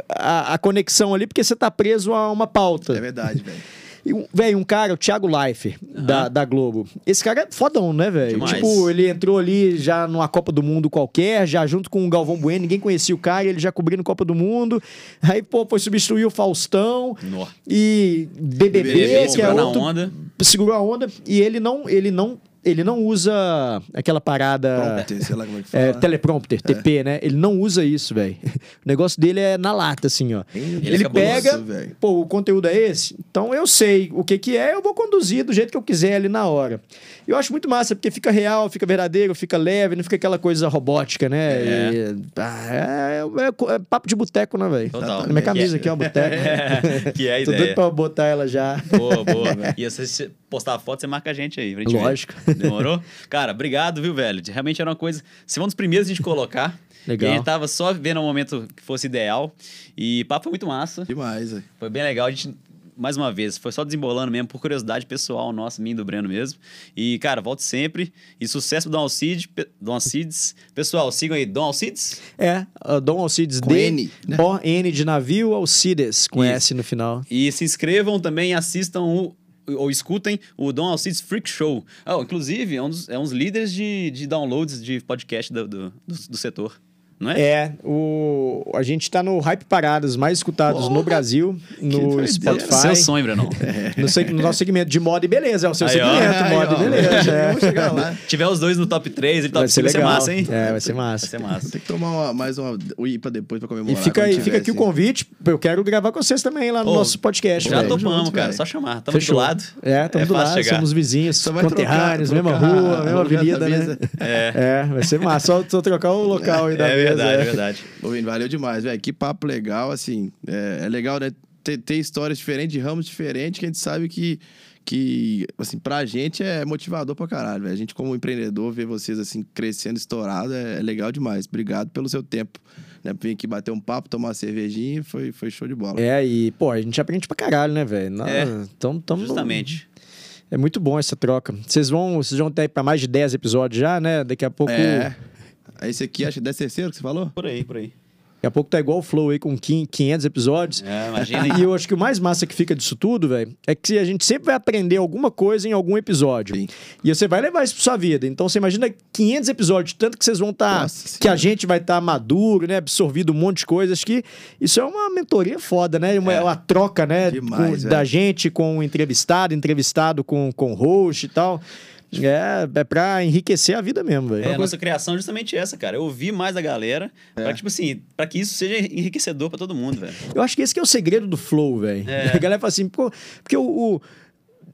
a, a conexão ali porque você tá preso a uma pauta. É verdade, velho. Um- Velho, um cara, o Thiago Leifert, da, da Globo. Esse cara é fodão, né, velho? Tipo, ele entrou ali já numa Copa do Mundo qualquer, já junto com o Galvão Bueno, ninguém conhecia o cara, ele já cobrindo Copa do Mundo. Aí, pô, foi substituir o Faustão Nó. e BBB, BBB, que é outro... onda. Segurou a onda e ele não, ele não, ele não usa aquela parada... Prompter, sei lá como é que fala. É, teleprompter, TP, né? Ele não usa isso, velho. O negócio dele é na lata, assim, ó. Ele Ele é pega, velho. pô, o conteúdo é esse, então eu sei o que que é, eu vou conduzir do jeito que eu quiser ali na hora. Eu acho muito massa, porque fica real, fica verdadeiro, fica leve, não fica aquela coisa robótica, né? É. E, ah, é, é- é papo de boteco, né, velho? Total. Na minha camisa é- aqui, ó, boteco. que é a Tô doido ideia. pra botar ela já. Boa, boa. E você postar a foto, você marca a gente aí. Pra gente ver. Lógico. Demorou? Cara, obrigado, viu, velho? Realmente era uma coisa. Você foi um dos primeiros a gente colocar. Legal. E a gente tava só vendo o momento que fosse ideal. E papo foi muito massa. Demais, velho. Foi bem legal. A gente, mais uma vez, foi só desembolando mesmo, por curiosidade pessoal nossa, minha e do Breno mesmo. E, cara, volte sempre. E sucesso pro Dom Alcides. Dom Alcides. Pessoal, sigam aí, Dom Alcides. É, a Dom Alcides Com D. N, né? O N de navio, Alcides, com Isso. S no final. E se inscrevam também e assistam o, ou escutem o Dom Alcides Freak Show. Ah, inclusive, é um dos, é um dos líderes de, de downloads de podcast do, do, do, do setor. Não é? É, o, a gente tá no Hype Paradas mais escutados Porra, no Brasil, no. Spotify. Seu sonho, Brenão. No, seg- no nosso segmento de moda e beleza, é o seu Aí, ó. segmento, Aí, moda ó. e beleza. é. Vamos chegar lá. tiver os dois no top 3 e top Vai ser 5, vai ser massa, hein? É, vai ser massa. Vai ser massa. Tem que tomar uma- mais uma IPA depois pra E comemorar. fica, aí, fica aqui o assim. convite, eu quero gravar com vocês também lá no nosso podcast. Já velho. topamos, cara. Só chamar. Tamo Fechou. do lado. É, estamos do fácil lado, chegar. somos vizinhos, conterrâneos, mesma rua, mesma avenida, né? É, É, vai ser massa. Só, trocar o local aí da é. Verdade, é verdade. Valeu demais, velho. Que papo legal, assim. É, é legal, né? Ter, ter histórias diferentes, de ramos diferentes, que a gente sabe que, que assim, pra gente é motivador pra caralho, velho. A gente, como empreendedor, ver vocês, assim, crescendo, estourado, é, é legal demais. Obrigado pelo seu tempo, né? Vir aqui bater um papo, tomar uma cervejinha, foi, foi show de bola. É, e, pô, a gente aprende pra caralho, né, velho? É, tamo- tamo- Justamente. É muito bom essa troca. Vocês vão, vocês vão ter pra mais de 10 episódios já, né? Daqui a pouco. É. Esse aqui, acho que é terceiro que você falou? Por aí, por aí. Daqui a pouco tá igual o Flow aí com 500 episódios. É, imagina. E eu acho que o mais massa que fica disso tudo, velho, é que a gente sempre vai aprender alguma coisa em algum episódio. Sim. E você vai levar isso pra sua vida. Então você imagina 500 episódios, tanto que vocês vão estar. Nossa que a gente vai estar maduro, né? Absorvido um monte de coisas. que Isso é uma mentoria foda, né? Uma, uma troca, né? Demais, com- da velho. gente com o entrevistado, entrevistado com, com o host e tal. É, é pra enriquecer a vida mesmo, velho. É, a nossa criação é justamente essa, cara. Eu ouvir mais a galera, pra, tipo assim, pra que isso seja enriquecedor pra todo mundo, velho. Eu acho que esse que é o segredo do flow, velho. É. A galera fala assim, pô, porque o, o-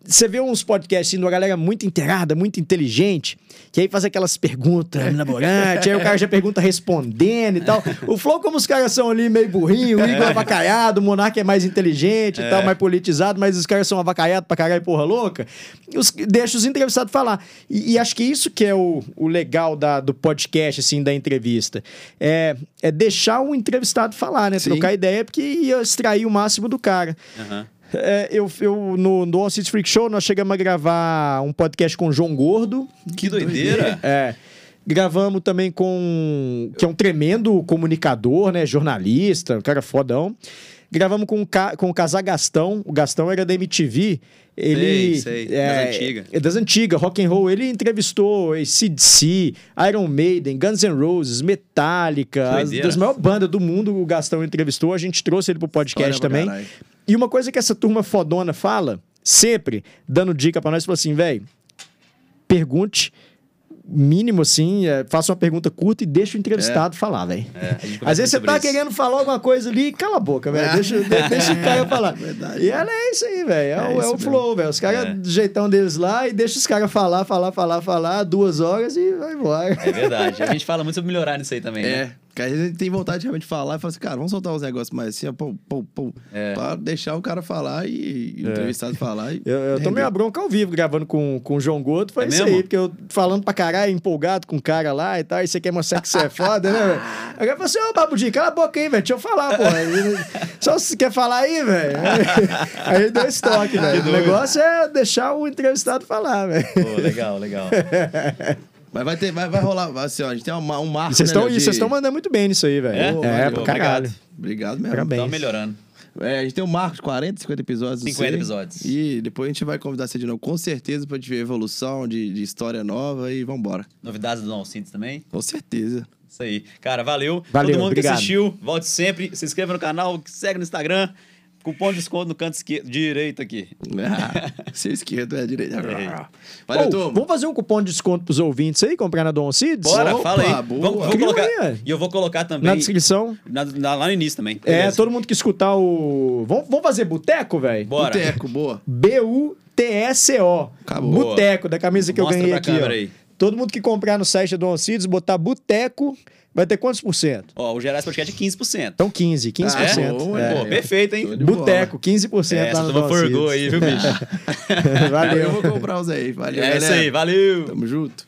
Você vê uns podcasts assim, de uma galera muito inteirada, muito inteligente, que aí faz aquelas perguntas elaborantes, aí o cara já pergunta respondendo e tal. O Flow, como os caras são ali meio burrinho, o Igor é avacaiado, o Monark é mais inteligente e tal, mais politizado, mas os caras são avacaiados pra caralho, porra louca, os, deixa os entrevistados falar. E, e acho que isso que é o, o legal da, do podcast, assim, da entrevista. É, é deixar o entrevistado falar, né? Sim. Trocar ideia, porque ia extrair o máximo do cara. Aham. É, eu, eu, no, no All City Freak Show, nós chegamos a gravar um podcast com o João Gordo. Que doideira. É. Gravamos também com. que é um tremendo comunicador, né? Jornalista, um cara fodão. Gravamos com, com o Casar Gastão. O Gastão era da MTV. Ele. Sei, sei, é, das antigas. É das antigas, rock and roll. Ele entrevistou CDC, Iron Maiden, Guns N' Roses, Metallica, as, das maiores bandas do mundo. O Gastão entrevistou. A gente trouxe ele pro podcast História também. E uma coisa que essa turma fodona fala, sempre dando dica pra nós, falou assim, velho, pergunte mínimo assim, é, faça uma pergunta curta e deixa o entrevistado falar, velho. É, Às vezes você tá isso. querendo falar alguma coisa ali, cala a boca, velho. Deixa, de- deixa o cara falar. Verdade. E ela é isso aí, velho. É, É o, é o flow, velho. Os caras É. do jeitão deles lá e deixa os caras falar, falar, falar, falar, duas horas e vai embora. É verdade. A gente fala muito sobre melhorar nisso aí também, né? É, que às vezes a gente tem vontade de realmente falar e falar assim, cara, vamos soltar uns negócios mais assim, ó, pô, pô, pô, É. pra deixar o cara falar e, e o entrevistado falar. E Eu, eu tomei a bronca ao vivo gravando com, com o João Gordo. Foi É isso mesmo? aí, porque eu falando pra caralho, empolgado com o cara lá e tal. E você quer mostrar que você é foda, né, velho? Aí cara falou assim: Ô, Babudinho, cala a boca aí, velho. Deixa eu falar, pô. Só se você quer falar aí, velho. Aí deu esse toque, velho. O negócio é deixar o entrevistado falar, velho. Pô, legal, legal. Mas vai, ter, vai, vai rolar, assim, ó, a gente tem uma, um marco, Vocês né, estão Léo, de- vocês estão mandando muito bem nisso aí, velho. É? É, Pô, caralho. obrigado. Obrigado mesmo. Parabéns. Melhorando. É, a gente tem um marco de 40, 50 episódios. não 50 sei. episódios. E depois a gente vai convidar você de novo, com certeza, pra gente ver evolução de, de história nova e vambora. Novidades do Alcides também. Com certeza. Isso aí. Cara, valeu. Valeu, Todo mundo obrigado. que assistiu, volte sempre. Se inscreva no canal, segue no Instagram. Cupom de desconto no canto esquerdo, direito aqui. Ah, Seu esquerdo é direito. É. Valeu, turma. vamos fazer um cupom de desconto pros ouvintes aí, comprar na Dom Cids? Bora, Opa, fala aí. boa. Vamos, Cria colocar, aí, é. e eu vou colocar também Na descrição. na- na- lá no início também. É, Beleza? todo mundo que escutar o. Vamos, vamos fazer boteco, velho? Bora. Boteco, boa. B-U-T-S-O. Acabou. Boteco, da camisa que Mostra eu ganhei pra aqui. ó. aí. Todo mundo que comprar no site do Alcides, botar boteco, vai ter quantos por cento? Ó, o Gerais Podcast é 15%. Então 15, 15%. Ah, é. boa, Pô, perfeito, hein? Boteco, 15% É, lá essa no Dom forgou aí, viu, bicho? Eu Valeu. vou comprar os aí. Valeu, É isso galera. aí, valeu! Tamo junto.